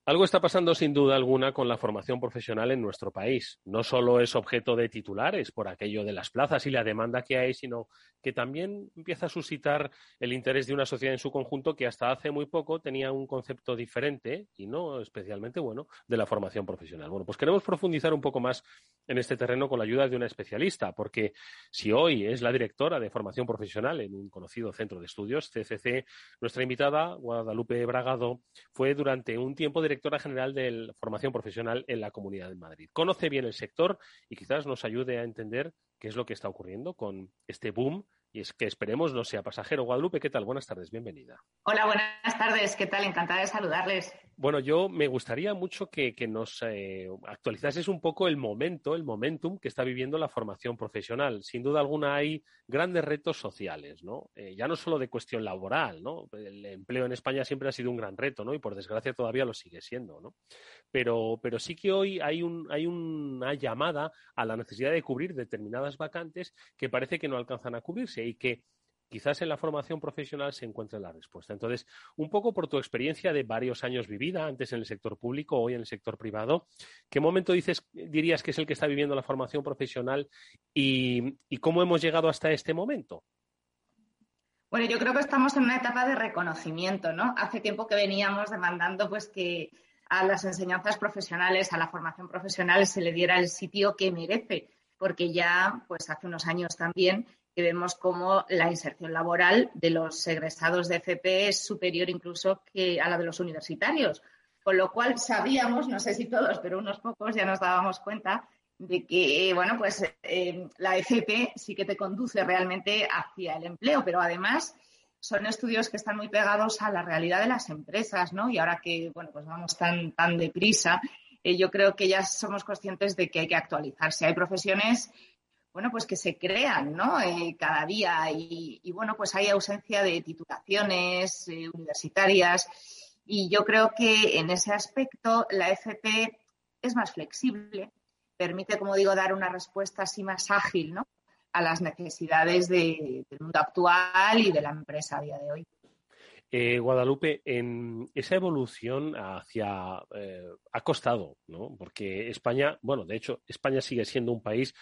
Algo está pasando sin duda alguna con la formación profesional en nuestro país. No solo es objeto de titulares por aquello de las plazas y la demanda que hay, sino que también empieza a suscitar el interés de una sociedad en su conjunto que hasta hace muy poco tenía un concepto diferente y no especialmente bueno de la formación profesional. Bueno, pues queremos profundizar un poco más en este terreno con la ayuda de una especialista, porque si hoy es la directora de formación profesional en un conocido centro de estudios, CCC, nuestra invitada, Guadalupe Bragado, fue durante un tiempo directora general de formación profesional en la Comunidad de Madrid. Conoce bien el sector y quizás nos ayude a entender qué es lo que está ocurriendo con este boom y es que esperemos no sea pasajero. Guadalupe, ¿qué tal? Buenas tardes, bienvenida. Hola, buenas tardes, ¿qué tal? Encantada de saludarles. Bueno, yo me gustaría mucho que, nos eh, actualizases un poco el momento, el momentum que está viviendo la formación profesional. Sin duda alguna hay grandes retos sociales, ¿no? Eh, ya no solo de cuestión laboral, ¿no? El empleo en España siempre ha sido un gran reto, ¿no? Y por desgracia todavía lo sigue siendo, ¿no? Pero, pero sí que hoy hay, un, hay una llamada a la necesidad de cubrir determinadas vacantes que parece que no alcanzan a cubrirse y que quizás en la formación profesional se encuentre la respuesta. Entonces, un poco por tu experiencia de varios años vivida, antes en el sector público, hoy en el sector privado, ¿qué momento dices, dirías que es el que está viviendo la formación profesional y, cómo hemos llegado hasta este momento? Bueno, yo creo que estamos en una etapa de reconocimiento, ¿no? Hace tiempo que veníamos demandando pues que a las enseñanzas profesionales, a la formación profesional se le diera el sitio que merece, porque ya pues hace unos años también que vemos cómo la inserción laboral de los egresados de FP es superior incluso que a la de los universitarios. Con lo cual sabíamos, no sé si todos, pero unos pocos ya nos dábamos cuenta de que, bueno, pues eh, la FP sí que te conduce realmente hacia el empleo, pero además son estudios que están muy pegados a la realidad de las empresas, ¿no? Y ahora que, bueno, pues vamos tan, tan deprisa, eh, yo creo que ya somos conscientes de que hay que actualizarse. Hay profesiones bueno, pues que se crean, ¿no? Eh, cada día y, bueno, pues hay ausencia de titulaciones eh, universitarias y yo creo que en ese aspecto la FP es más flexible, permite, como digo, dar una respuesta así más ágil ¿no? a las necesidades del mundo actual y de la empresa a día de hoy. Eh, Guadalupe, en esa evolución hacia eh, ha costado, ¿no? Porque España, bueno, de hecho, España sigue siendo un país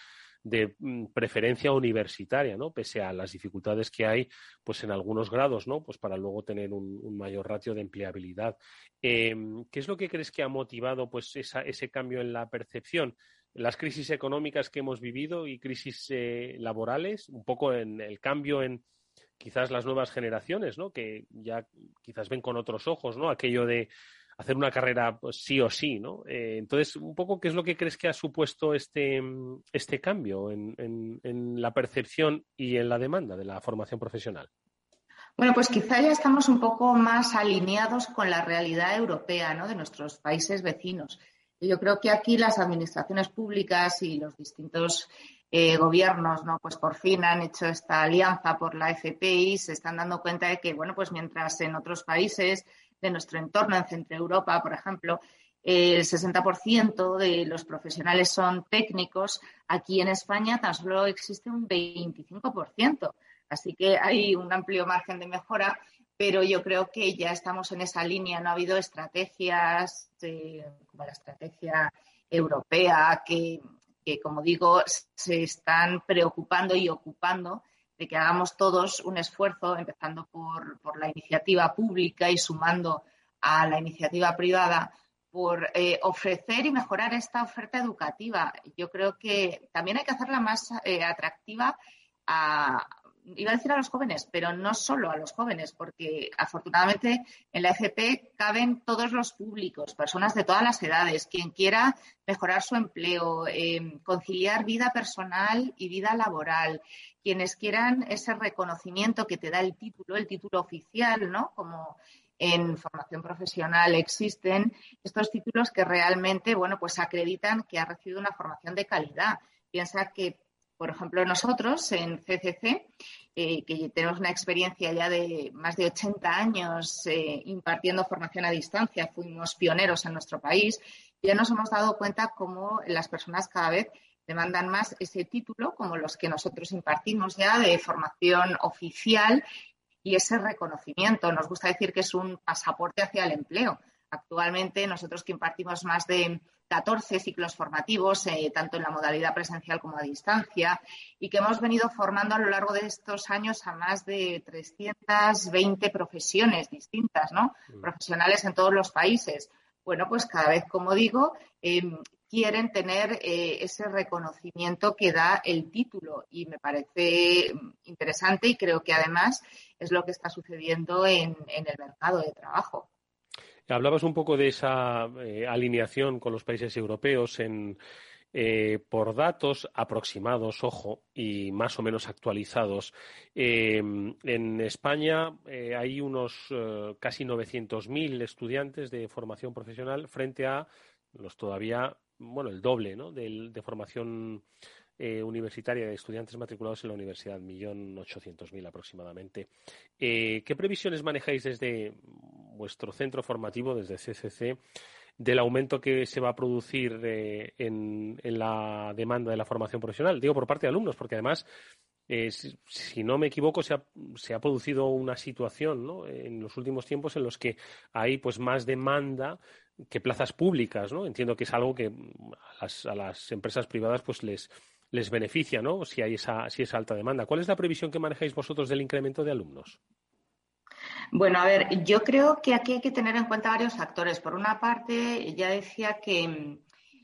de mm, preferencia universitaria, ¿no? Pese a las dificultades que hay, pues en algunos grados, ¿no? Pues para luego tener un, mayor ratio de empleabilidad. Em, ¿Qué es lo que crees que ha motivado, pues, ese cambio en la percepción? Las crisis económicas que hemos vivido y crisis eh, laborales, un poco en el cambio en quizás las nuevas generaciones, ¿no? Que ya quizás ven con otros ojos, ¿no? Aquello de hacer una carrera pues, sí o sí, ¿no? Eh, entonces, un poco, ¿qué es lo que crees que ha supuesto este, este cambio en, en, la percepción y en la demanda de la formación profesional? Bueno, pues quizá ya estamos un poco más alineados con la realidad europea, ¿no? De nuestros países vecinos. Yo creo que aquí las administraciones públicas y los distintos eh, gobiernos, ¿no? Pues por fin han hecho esta alianza por la FPI y se están dando cuenta de que, bueno, pues mientras en otros países de nuestro entorno, en Centro Europa, por ejemplo, el 60% de los profesionales son técnicos, aquí en España tan solo existe un 25%. Así que hay un amplio margen de mejora, pero yo creo que ya estamos en esa línea. No ha habido estrategias como la estrategia europea que que, como digo, se están preocupando y ocupando de que hagamos todos un esfuerzo, empezando por, la iniciativa pública y sumando a la iniciativa privada, por eh, ofrecer y mejorar esta oferta educativa. Yo creo que también hay que hacerla más eh, atractiva a, iba a decir a los jóvenes, pero no solo a los jóvenes, porque afortunadamente en la FP caben todos los públicos, personas de todas las edades, quien quiera mejorar su empleo, em, conciliar vida personal y vida laboral, quienes quieran ese reconocimiento que te da el título, el título oficial, ¿no? Como en formación profesional existen estos títulos que realmente, bueno, pues acreditan que ha recibido una formación de calidad. Piensa que por ejemplo, nosotros en CCC, eh, que tenemos una experiencia ya de más de 80 años eh, impartiendo formación a distancia, fuimos pioneros en nuestro país, ya nos hemos dado cuenta cómo las personas cada vez demandan más ese título, como los que nosotros impartimos ya de formación oficial y ese reconocimiento. Nos gusta decir que es un pasaporte hacia el empleo. Actualmente nosotros que impartimos más de 14 ciclos formativos, eh, tanto en la modalidad presencial como a distancia, y que hemos venido formando a lo largo de estos años a más de 320 profesiones distintas, ¿no? Mm. Profesionales en todos los países. Bueno, pues cada vez, como digo, em, quieren tener eh, ese reconocimiento que da el título y me parece interesante y creo que además es lo que está sucediendo en el mercado de trabajo. Hablabas un poco de esa eh, alineación con los países europeos en, eh, por datos aproximados, ojo, y más o menos actualizados. Em, en España hay unos casi 900.000 estudiantes de formación profesional frente a los todavía, bueno, el doble ¿no? de, de formación universitaria de estudiantes matriculados en la universidad, 1.800.000 aproximadamente. ¿Qué previsiones manejáis desde vuestro centro formativo desde CCC del aumento que se va a producir eh, en, la demanda de la formación profesional. Digo por parte de alumnos, porque además, eh, si, no me equivoco, se ha, producido una situación en los últimos tiempos en los que hay pues más demanda que plazas públicas. ¿no? Entiendo que es algo que a las, empresas privadas pues les, les beneficia ¿no? si hay esa, si esa alta demanda. ¿Cuál es la previsión que manejáis vosotros del incremento de alumnos? Bueno, a ver, yo creo que aquí hay que tener en cuenta varios factores. Por una parte, ya decía que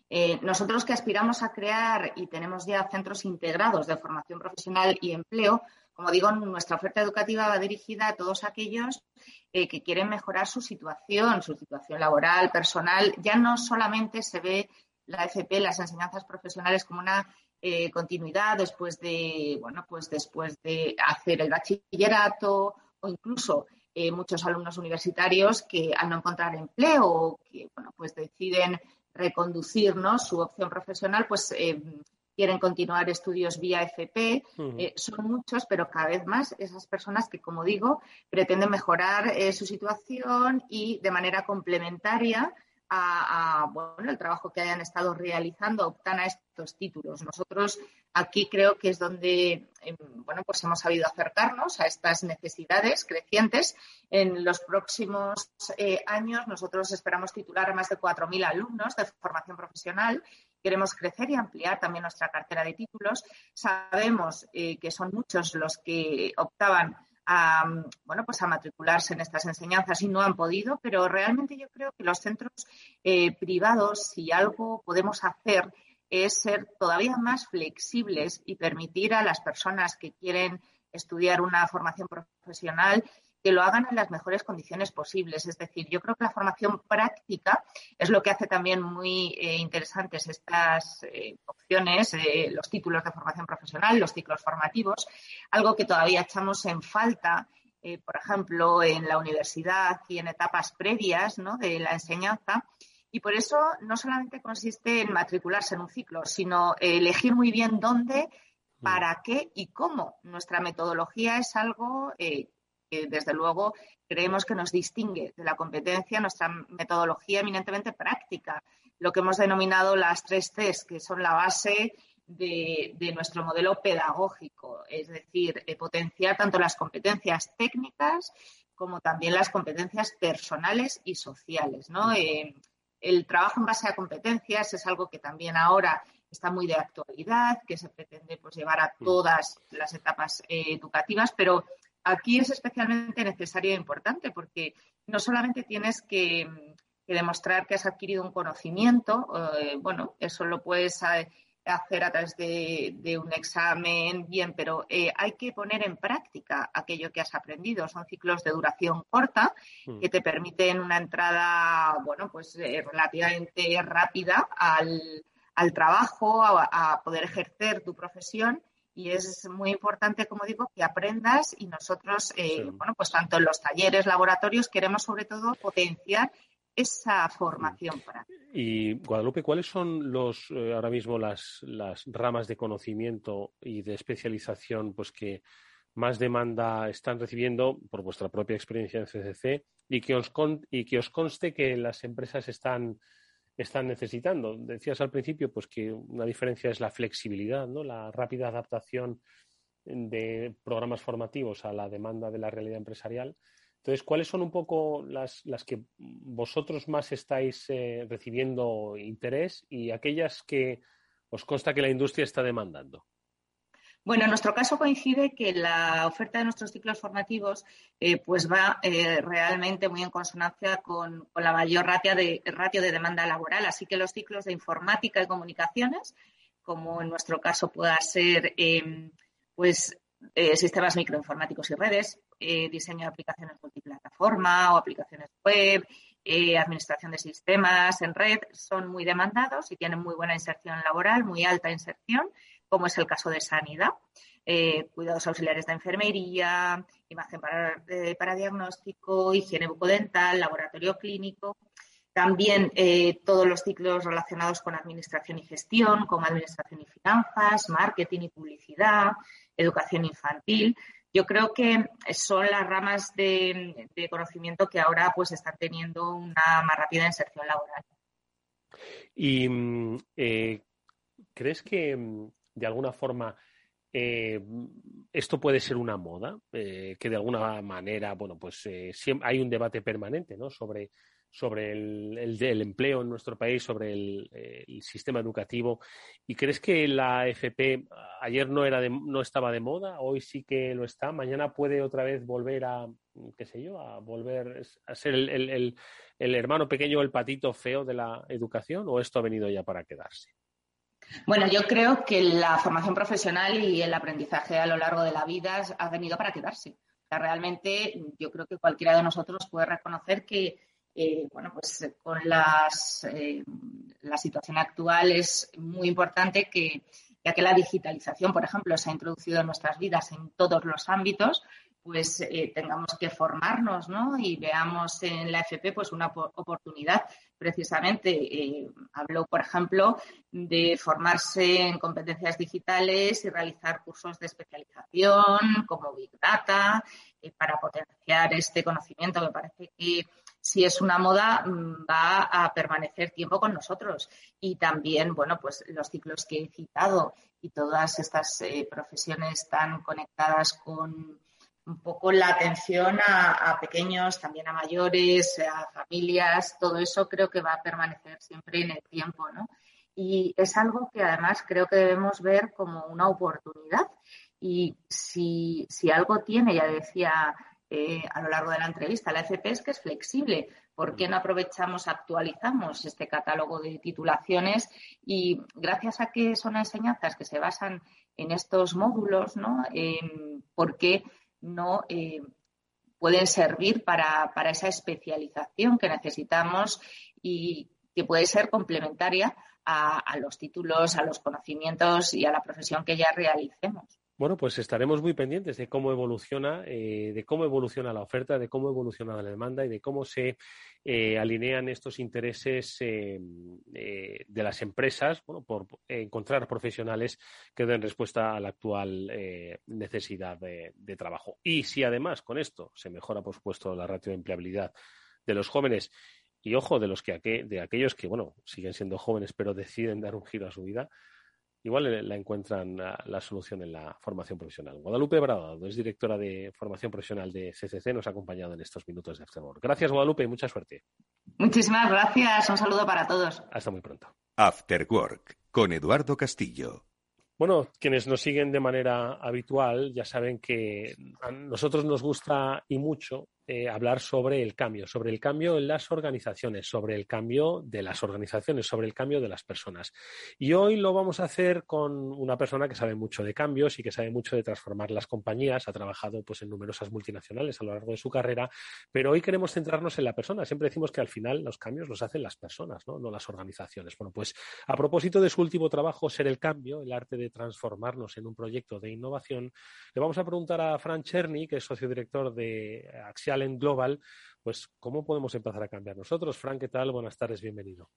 eh, nosotros que aspiramos a crear y tenemos ya centros integrados de formación profesional y empleo, como digo, nuestra oferta educativa va dirigida a todos aquellos eh, que quieren mejorar su situación, su situación laboral, personal. Ya no solamente se ve la FP, las enseñanzas profesionales, como una eh, continuidad después de, bueno, pues después de hacer el bachillerato o incluso muchos alumnos universitarios que al no encontrar empleo que bueno, pues deciden reconducir su opción profesional, pues eh, quieren continuar estudios vía FP. Eh, son muchos, pero cada vez más esas personas que, como digo, pretenden mejorar su situación y de manera complementaria a, bueno, el trabajo que hayan estado realizando optan a estos títulos. Nosotros aquí creo que es donde em, bueno, pues hemos sabido acercarnos a estas necesidades crecientes. En los próximos eh, años nosotros esperamos titular a más de 4.000 alumnos de formación profesional. Queremos crecer y ampliar también nuestra cartera de títulos. Sabemos eh, que son muchos los que optaban a, bueno, pues a matricularse en estas enseñanzas y no han podido, pero realmente yo creo que los centros eh, privados, si algo podemos hacer, es ser todavía más flexibles y permitir a las personas que quieren estudiar una formación profesional que lo hagan en las mejores condiciones posibles. Es decir, yo creo que la formación práctica es lo que hace también muy eh, interesantes estas eh, opciones, eh, los títulos de formación profesional, los ciclos formativos, algo que todavía echamos en falta. por ejemplo, en la universidad y en etapas previas ¿no? de la enseñanza, y por eso no solamente consiste en matricularse en un ciclo, sino elegir muy bien dónde, mm. para qué y cómo. Nuestra metodología es algo que desde luego creemos que nos distingue de la competencia, nuestra metodología eminentemente práctica, lo que hemos denominado las tres Cs, que son la base de, nuestro modelo pedagógico, es decir, eh, potenciar tanto las competencias técnicas como también las competencias personales y sociales. Eh, el trabajo en base a competencias es algo que también ahora está muy de actualidad, que se pretende pues, llevar a mm. todas las etapas eh, educativas, pero aquí es especialmente necesario e importante porque no solamente tienes que, demostrar que has adquirido un conocimiento, eh, bueno, eso lo puedes eh, hacer a través de, un examen, bien, pero eh, hay que poner en práctica aquello que has aprendido. Son ciclos de duración corta hmm. que te permiten una entrada, bueno, pues relativamente rápida al, trabajo, a, poder ejercer tu profesión y es muy importante, como digo, que aprendas y nosotros, eh, bueno, pues tanto en los talleres, laboratorios, queremos sobre todo potenciar esa formación para. Y Guadalupe, ¿cuáles son los eh, ahora mismo las, las ramas de conocimiento y de especialización pues que más demanda están recibiendo por vuestra propia experiencia en CCC y que os, y que os conste que las empresas están están necesitando. Decías al principio pues que una diferencia es la flexibilidad, ¿no? la rápida adaptación de programas formativos a la demanda de la realidad empresarial. Entonces, ¿cuáles son un poco las, las que vosotros más estáis eh, recibiendo interés y aquellas que os consta que la industria está demandando? Bueno, en nuestro caso coincide que la oferta de nuestros ciclos formativos eh, pues va eh, realmente muy en consonancia con, la mayor ratio de, demanda laboral. Así que los ciclos de informática y comunicaciones, como en nuestro caso pueda ser em, pues eh, sistemas microinformáticos y redes, diseño de aplicaciones multiplataforma o aplicaciones web, administración de sistemas en red, son muy demandados y tienen muy buena inserción laboral, muy alta inserción como es el caso de sanidad, eh, cuidados auxiliares de enfermería, imagen para, para diagnóstico, higiene bucodental, laboratorio clínico. También eh, todos los ciclos relacionados con administración y gestión, como administración y finanzas, marketing y publicidad, educación infantil. Yo creo que son las ramas de, conocimiento que ahora pues están teniendo una más rápida inserción laboral. ¿Y mm, eh, crees que mm, de alguna forma eh, esto puede ser una moda, eh, que de alguna manera, bueno, pues eh, hay un debate permanente ¿no? sobre, sobre el, empleo en nuestro país, sobre el, sistema educativo. ¿Y crees que la FP ayer no, era no estaba de moda, hoy sí que lo está, mañana puede otra vez volver a, qué sé yo, a volver a ser el hermano pequeño, el patito feo de la educación, o esto ha venido ya para quedarse? Bueno, yo creo que la formación profesional y el aprendizaje a lo largo de la vida ha venido para quedarse. realmente yo creo que cualquiera de nosotros puede reconocer que, eh, bueno, pues con las, eh, la situación actual es muy importante que, ya que la digitalización, por ejemplo, se ha introducido en nuestras vidas en todos los ámbitos, pues eh, tengamos que formarnos, ¿no? Y veamos en la FP pues una oportunidad. Precisamente eh, habló, por ejemplo, de formarse en competencias digitales y realizar cursos de especialización como Big Data eh, para potenciar este conocimiento. Me parece que si es una moda, mm, va a permanecer tiempo con nosotros. Y también, bueno, pues los ciclos que he citado y todas estas eh, profesiones tan conectadas con un poco la atención a, pequeños, también a mayores, a familias, todo eso creo que va a permanecer siempre en el tiempo, ¿no? Y es algo que además creo que debemos ver como una oportunidad. Y si, si algo tiene, ya decía eh, a lo largo de la entrevista, la FP es que es flexible. ¿Por qué no aprovechamos, actualizamos este catálogo de titulaciones? Y gracias a que son enseñanzas que se basan en estos módulos, ¿no? ¿Por qué no eh, pueden servir para, esa especialización que necesitamos y que puede ser complementaria a, a los títulos, a los conocimientos y a la profesión que ya realicemos. Bueno, pues estaremos muy pendientes de cómo evoluciona, eh, de cómo evoluciona la oferta, de cómo evoluciona la demanda y de cómo se eh, alinean estos intereses eh, de las empresas, bueno, por encontrar profesionales que den respuesta a la actual necesidad de, trabajo. Y si además con esto se mejora, por supuesto, la ratio de empleabilidad de los jóvenes y ojo de los que de aquellos que bueno siguen siendo jóvenes pero deciden dar un giro a su vida igual la encuentran la, solución en la formación profesional. Guadalupe Bradado es directora de formación profesional de CCC, nos ha acompañado en estos minutos de Afterwork. Gracias, Guadalupe, y mucha suerte. Muchísimas gracias. Un saludo para todos. Hasta muy pronto. Afterwork con Eduardo Castillo. Bueno, quienes nos siguen de manera habitual ya saben que a nosotros nos gusta y mucho eh, hablar sobre el cambio, sobre el cambio en las organizaciones, sobre el cambio de las organizaciones, sobre el cambio de las personas. Y hoy lo vamos a hacer con una persona que sabe mucho de cambios y que sabe mucho de transformar las compañías. Ha trabajado pues, en numerosas multinacionales a lo largo de su carrera, pero hoy queremos centrarnos en la persona. Siempre decimos que al final los cambios los hacen las personas, no, no las organizaciones. Bueno, pues a propósito de su último trabajo, Ser el Cambio, el arte de transformarnos en un proyecto de innovación, le vamos a preguntar a Fran Cherny, que es socio director de Axial en Global, pues ¿cómo podemos empezar a cambiar nosotros? Frank, ¿qué tal? Buenas tardes, bienvenido.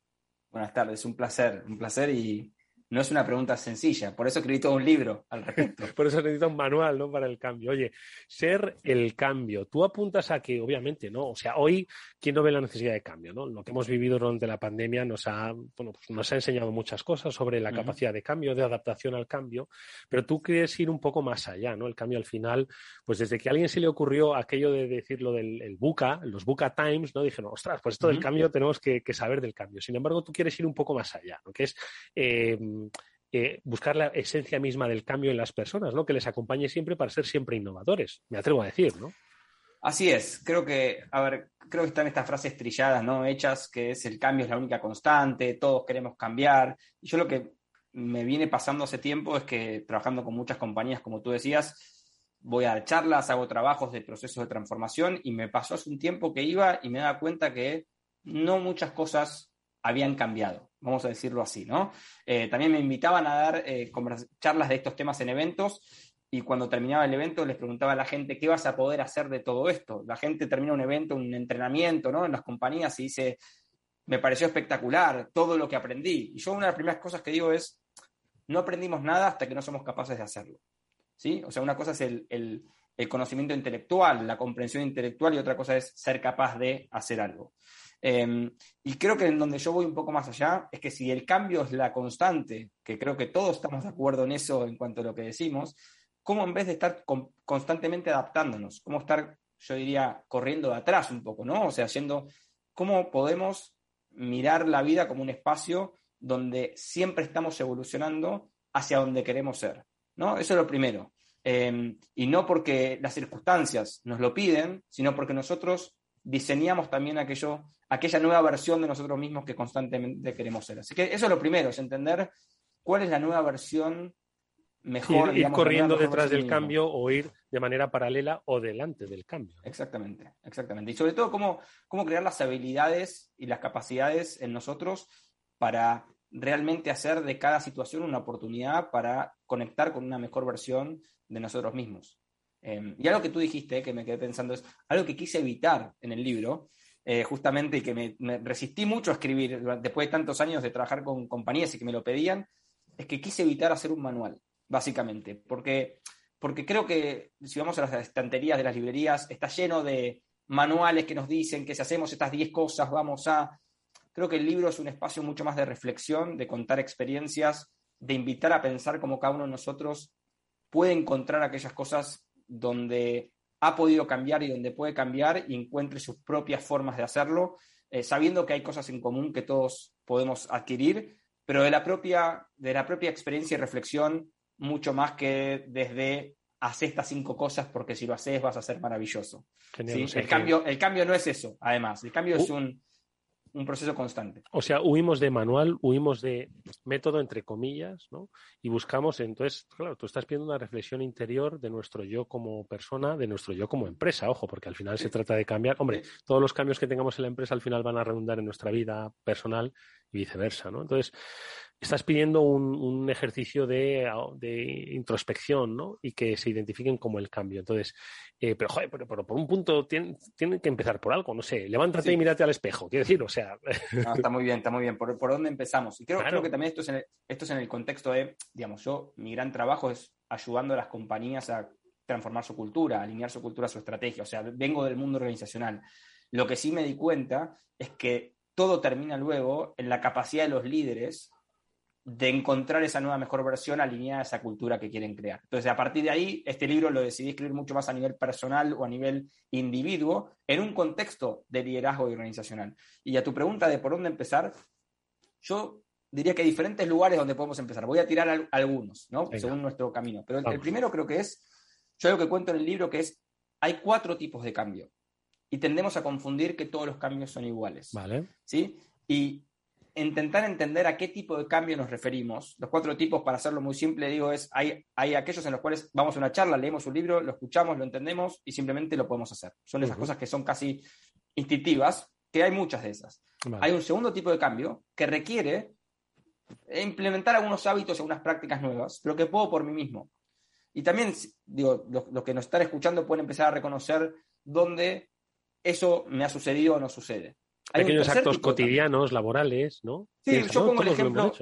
Buenas tardes, un placer, un placer y no es una pregunta sencilla, por eso escribí todo un libro al respecto. por eso necesito un manual, ¿no? Para el cambio. Oye, ser el cambio. Tú apuntas a que, obviamente, ¿no? O sea, hoy, ¿quién no ve la necesidad de cambio, ¿no? Lo que hemos vivido durante la pandemia nos ha, bueno, pues nos ha enseñado muchas cosas sobre la capacidad de cambio, de adaptación al cambio, pero tú quieres ir un poco más allá, ¿no? El cambio al final, pues desde que a alguien se le ocurrió aquello de decirlo del el buca, los buca times, ¿no? Dijeron, ostras, pues esto del cambio tenemos que, saber del cambio. Sin embargo, tú quieres ir un poco más allá, ¿no? Que es, eh, eh, buscar la esencia misma del cambio en las personas, ¿no? Que les acompañe siempre para ser siempre innovadores, me atrevo a decir, ¿no? Así es, creo que, a ver, creo que están estas frases trilladas, ¿no? Hechas, que es el cambio es la única constante, todos queremos cambiar. Y yo lo que me viene pasando hace tiempo es que trabajando con muchas compañías, como tú decías, voy a charlas, hago trabajos de procesos de transformación y me pasó hace un tiempo que iba y me daba cuenta que no muchas cosas habían cambiado, vamos a decirlo así, ¿no? Eh, también me invitaban a dar eh, charlas de estos temas en eventos y cuando terminaba el evento les preguntaba a la gente qué vas a poder hacer de todo esto. La gente termina un evento, un entrenamiento, ¿no? En las compañías y dice, me pareció espectacular todo lo que aprendí. Y yo una de las primeras cosas que digo es, no aprendimos nada hasta que no somos capaces de hacerlo. ¿Sí? O sea, una cosa es el, el conocimiento intelectual, la comprensión intelectual y otra cosa es ser capaz de hacer algo. Em, y creo que en donde yo voy un poco más allá es que si el cambio es la constante, que creo que todos estamos de acuerdo en eso en cuanto a lo que decimos, ¿cómo en vez de estar constantemente adaptándonos, cómo estar, yo diría, corriendo de atrás un poco, ¿no? O sea, haciendo, ¿cómo podemos mirar la vida como un espacio donde siempre estamos evolucionando hacia donde queremos ser? ¿no? Eso es lo primero. Em, y no porque las circunstancias nos lo piden, sino porque nosotros diseñamos también aquello, aquella nueva versión de nosotros mismos que constantemente queremos ser. Así que eso es lo primero, es entender cuál es la nueva versión mejor. ir, corriendo detrás del cambio o ir de manera paralela o delante del cambio. Exactamente, exactamente. Y sobre todo cómo, cómo crear las habilidades y las capacidades en nosotros para realmente hacer de cada situación una oportunidad para conectar con una mejor versión de nosotros mismos. Em, y algo que tú dijiste, que me quedé pensando, es algo que quise evitar en el libro, eh, justamente, y que me, resistí mucho a escribir después de tantos años de trabajar con compañías y que me lo pedían, es que quise evitar hacer un manual, básicamente, porque, porque creo que si vamos a las estanterías de las librerías, está lleno de, manuales que nos dicen que si hacemos estas 10 cosas vamos a... Creo que el libro es un espacio mucho más de reflexión, de contar experiencias, de invitar a pensar cómo cada uno de nosotros puede encontrar aquellas cosas donde ha podido cambiar y donde puede cambiar y encuentre sus propias formas de hacerlo, eh, sabiendo que hay cosas en común que todos podemos adquirir, pero de la propia, de la propia experiencia y reflexión, mucho más que desde hacer estas cinco cosas porque si lo haces vas a ser maravilloso. el, cambio, el cambio no es eso, además. El cambio es uh. un, un proceso constante. O sea, huimos de manual, huimos de método, entre comillas, ¿no? Y buscamos, entonces, claro, tú estás pidiendo una reflexión interior de nuestro yo como persona, de nuestro yo como empresa, ojo, porque al final se trata de cambiar. Hombre, todos los cambios que tengamos en la empresa al final van a redundar en nuestra vida personal y viceversa, ¿no? Entonces, estás pidiendo un, ejercicio de, introspección, ¿no? Y que se identifiquen como el cambio. Entonces, eh, pero, joder, pero, por un punto tienen, que empezar por algo, no sé, levántate y mírate al espejo, quiero decir, o sea. está muy bien, está muy bien. ¿Por, por dónde empezamos? Y creo, creo, que también esto es, en el, esto es en el contexto de, digamos, yo, mi gran trabajo es ayudando a las compañías a transformar su cultura, alinear su cultura a su estrategia. O sea, vengo del mundo organizacional. Lo que sí me di cuenta es que todo termina luego en la capacidad de los líderes de encontrar esa nueva mejor versión alineada a esa cultura que quieren crear. Entonces, a partir de ahí, este libro lo decidí escribir mucho más a nivel personal o a nivel individuo, en un contexto de liderazgo organizacional. Y a tu pregunta de por dónde empezar, yo diría que hay diferentes lugares donde podemos empezar. Voy a tirar algunos, ¿no? Según nuestro camino. Pero el, primero creo que es, yo algo que cuento en el libro que es, hay cuatro tipos de cambio. Y tendemos a confundir que todos los cambios son iguales. Vale. ¿Sí? Y intentar entender a qué tipo de cambio nos referimos. Los cuatro tipos, para hacerlo muy simple, digo, es, hay, hay aquellos en los cuales vamos a una charla, leemos un libro, lo escuchamos, lo entendemos y simplemente lo podemos hacer. Son esas cosas que son casi instintivas, que hay muchas de esas. Hay un segundo tipo de cambio que requiere implementar algunos hábitos, algunas prácticas nuevas, pero que puedo por mí mismo. Y también, digo, los, que nos están escuchando pueden empezar a reconocer dónde eso me ha sucedido o no sucede. Pequeños actos cotidianos, laborales, ¿no? Sí, yo pongo, el ejemplo,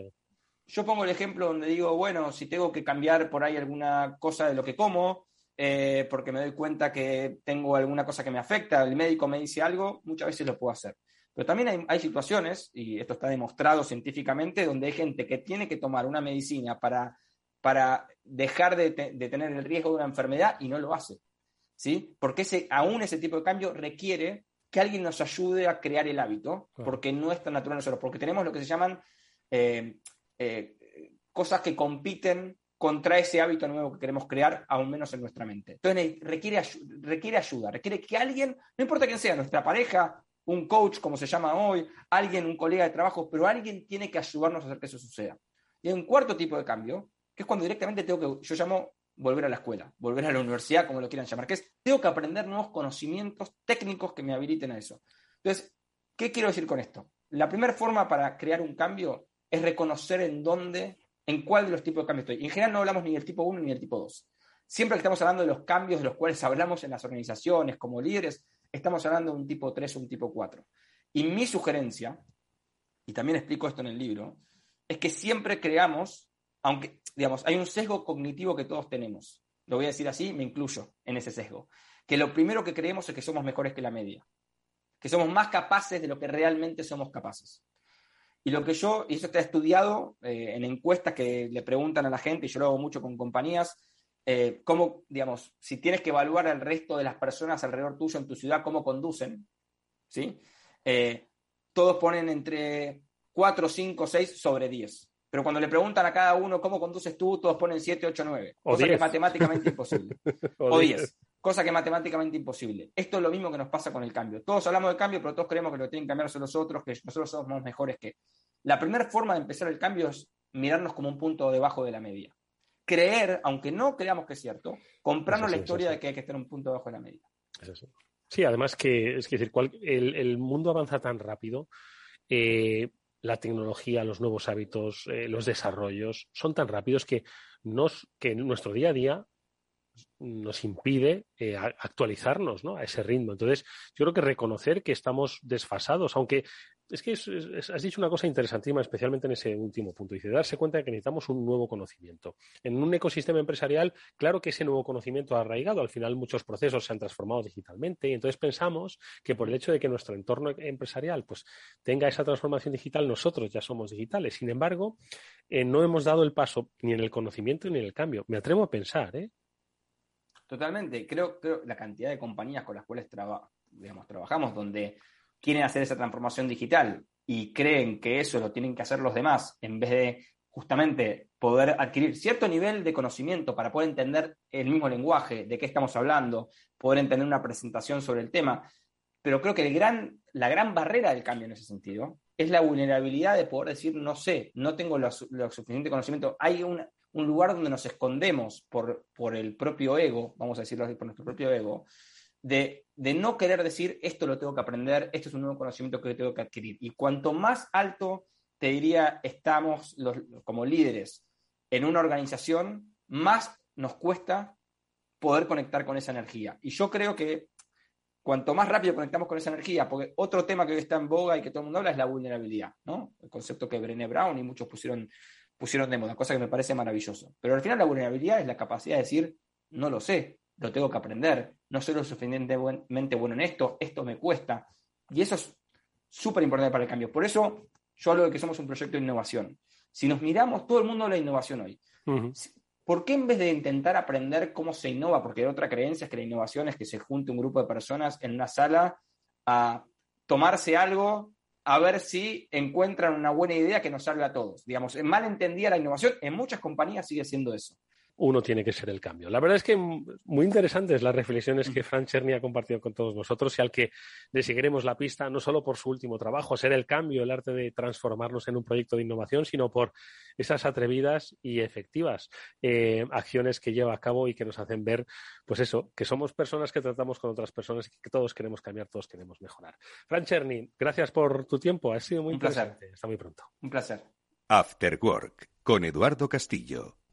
yo pongo el ejemplo donde digo, bueno, si tengo que cambiar por ahí alguna cosa de lo que como, eh, porque me doy cuenta que tengo alguna cosa que me afecta, el médico me dice algo, muchas veces lo puedo hacer. Pero también hay, situaciones, y esto está demostrado científicamente, donde hay gente que tiene que tomar una medicina para, para dejar de, tener el riesgo de una enfermedad y no lo hace. ¿sí? Porque ese, aún ese tipo de cambio requiere que alguien nos ayude a crear el hábito, porque no es tan natural nosotros, porque tenemos lo que se llaman eh, eh, cosas que compiten contra ese hábito nuevo que queremos crear, aún menos en nuestra mente. Entonces requiere, requiere ayuda, requiere que alguien, no importa quién sea, nuestra pareja, un coach, como se llama hoy, alguien, un colega de trabajo, pero alguien tiene que ayudarnos a hacer que eso suceda. Y hay un cuarto tipo de cambio, que es cuando directamente tengo que, yo llamo volver a la escuela, volver a la universidad, como lo quieran llamar, que es, tengo que aprender nuevos conocimientos técnicos que me habiliten a eso. Entonces, ¿qué quiero decir con esto? La primera forma para crear un cambio es reconocer en dónde, en cuál de los tipos de cambios estoy. en general no hablamos ni del tipo 1 ni del tipo 2. Siempre que estamos hablando de los cambios de los cuales hablamos en las organizaciones como líderes, estamos hablando de un tipo 3 o un tipo 4. Y mi sugerencia, y también explico esto en el libro, es que siempre creamos, aunque digamos, hay un sesgo cognitivo que todos tenemos. Lo voy a decir así, me incluyo en ese sesgo. Que lo primero que creemos es que somos mejores que la media. Que somos más capaces de lo que realmente somos capaces. Y lo que yo, y eso está estudiado eh, en encuestas que le preguntan a la gente, y yo lo hago mucho con compañías, eh, cómo, digamos, si tienes que evaluar al resto de las personas alrededor tuyo en tu ciudad, cómo conducen, ¿sí? Eh, todos ponen entre 4, 5, 6 sobre 10. Pero cuando le preguntan a cada uno cómo conduces tú, todos ponen 7, 8, 9. cosa que es matemáticamente imposible. o 10. Cosa que es matemáticamente imposible. Esto es lo mismo que nos pasa con el cambio. Todos hablamos de cambio, pero todos creemos que lo que tienen que cambiar son los otros, que nosotros somos mejores que. La primera forma de empezar el cambio es mirarnos como un punto debajo de la media. Creer, aunque no creamos que es cierto, comprarnos la historia de que hay que estar un punto debajo de la media. Sí, además que es decir, el, el, mundo avanza tan rápido. Eh, la tecnología, los nuevos hábitos, eh, los desarrollos son tan rápidos que, nos, que nuestro día a día nos impide eh, actualizarnos ¿no? a ese ritmo. Entonces, yo creo que reconocer que estamos desfasados, aunque es que has dicho una cosa interesantísima, especialmente en ese último punto. Dice, darse cuenta de que necesitamos un nuevo conocimiento. En un ecosistema empresarial, claro que ese nuevo conocimiento ha arraigado. Al final, muchos procesos se han transformado digitalmente y entonces pensamos que por el hecho de que nuestro entorno empresarial pues, tenga esa transformación digital, nosotros ya somos digitales. Sin embargo, eh, no hemos dado el paso ni en el conocimiento ni en el cambio. Me atrevo a pensar, ¿eh? Totalmente. Creo que la cantidad de compañías con las cuales trabajamos, donde quieren hacer esa transformación digital y creen que eso lo tienen que hacer los demás, en vez de justamente poder adquirir cierto nivel de conocimiento para poder entender el mismo lenguaje, de qué estamos hablando, poder entender una presentación sobre el tema. Pero creo que la gran barrera del cambio en ese sentido es la vulnerabilidad de poder decir, no sé, no tengo lo, suficiente conocimiento. Hay un, un, lugar donde nos escondemos por, por el propio ego, vamos a decirlo así, por nuestro propio ego, de, no querer decir esto lo tengo que aprender, esto es un nuevo conocimiento que tengo que adquirir. Y cuanto más alto, te diría, estamos como líderes en una organización, más nos cuesta poder conectar con esa energía. Y yo creo que cuanto más rápido conectamos con esa energía, porque otro tema que hoy está en boga y que todo el mundo habla es la vulnerabilidad, ¿no? El concepto que Brené Brown y muchos pusieron, pusieron de moda, cosa que me parece maravilloso. Pero al final la vulnerabilidad es la capacidad de decir, no lo sé, lo tengo que aprender, no soy lo suficientemente bueno en esto, esto me cuesta. Y eso es súper importante para el cambio. Por eso yo hablo de que somos un proyecto de innovación. Si nos miramos, todo el mundo habla de innovación hoy. ¿Por qué en vez de intentar aprender cómo se innova? Porque otra creencia es que la innovación es que se junte un grupo de personas en una sala a tomarse algo, a ver si encuentran una buena idea que nos salve a todos. Digamos, mal entendida la innovación, en muchas compañías sigue siendo eso uno tiene que ser el cambio. La verdad es que muy interesantes las reflexiones que Fran Cherny ha compartido con todos nosotros y al que le seguiremos la pista, no solo por su último trabajo, ser el cambio, el arte de transformarnos en un proyecto de innovación, sino por esas atrevidas y efectivas eh, acciones que lleva a cabo y que nos hacen ver, pues eso, que somos personas que tratamos con otras personas y que todos queremos cambiar, todos queremos mejorar. Fran Cherny, gracias por tu tiempo, ha sido muy interesante. Hasta muy pronto. Un placer. After Work, con Eduardo Castillo.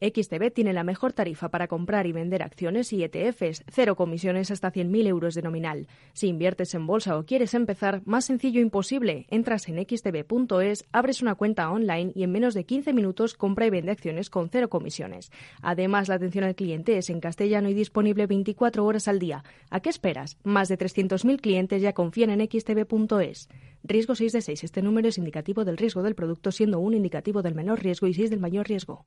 XTB tiene la mejor tarifa para comprar y vender acciones y ETFs, cero comisiones hasta 100.000 euros de nominal. Si inviertes en bolsa o quieres empezar, más sencillo imposible. Entras en xtb.es, abres una cuenta online y en menos de 15 minutos compra y vende acciones con cero comisiones. Además, la atención al cliente es en castellano y disponible 24 horas al día. ¿A qué esperas? Más de 300.000 clientes ya confían en xtb.es. Riesgo 6 de 6. Este número es indicativo del riesgo del producto, siendo un indicativo del menor riesgo y 6 del mayor riesgo.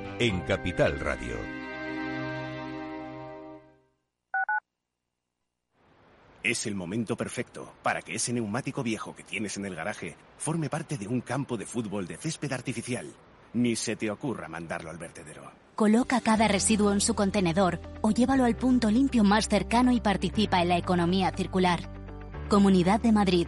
en Capital Radio. Es el momento perfecto para que ese neumático viejo que tienes en el garaje forme parte de un campo de fútbol de césped artificial. Ni se te ocurra mandarlo al vertedero. Coloca cada residuo en su contenedor o llévalo al punto limpio más cercano y participa en la economía circular. Comunidad de Madrid,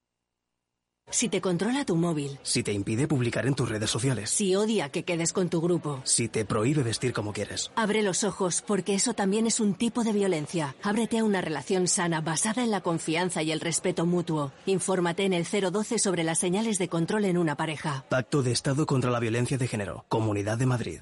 Si te controla tu móvil. Si te impide publicar en tus redes sociales. Si odia que quedes con tu grupo. Si te prohíbe vestir como quieres. Abre los ojos, porque eso también es un tipo de violencia. Ábrete a una relación sana basada en la confianza y el respeto mutuo. Infórmate en el 012 sobre las señales de control en una pareja. Pacto de Estado contra la Violencia de Género. Comunidad de Madrid.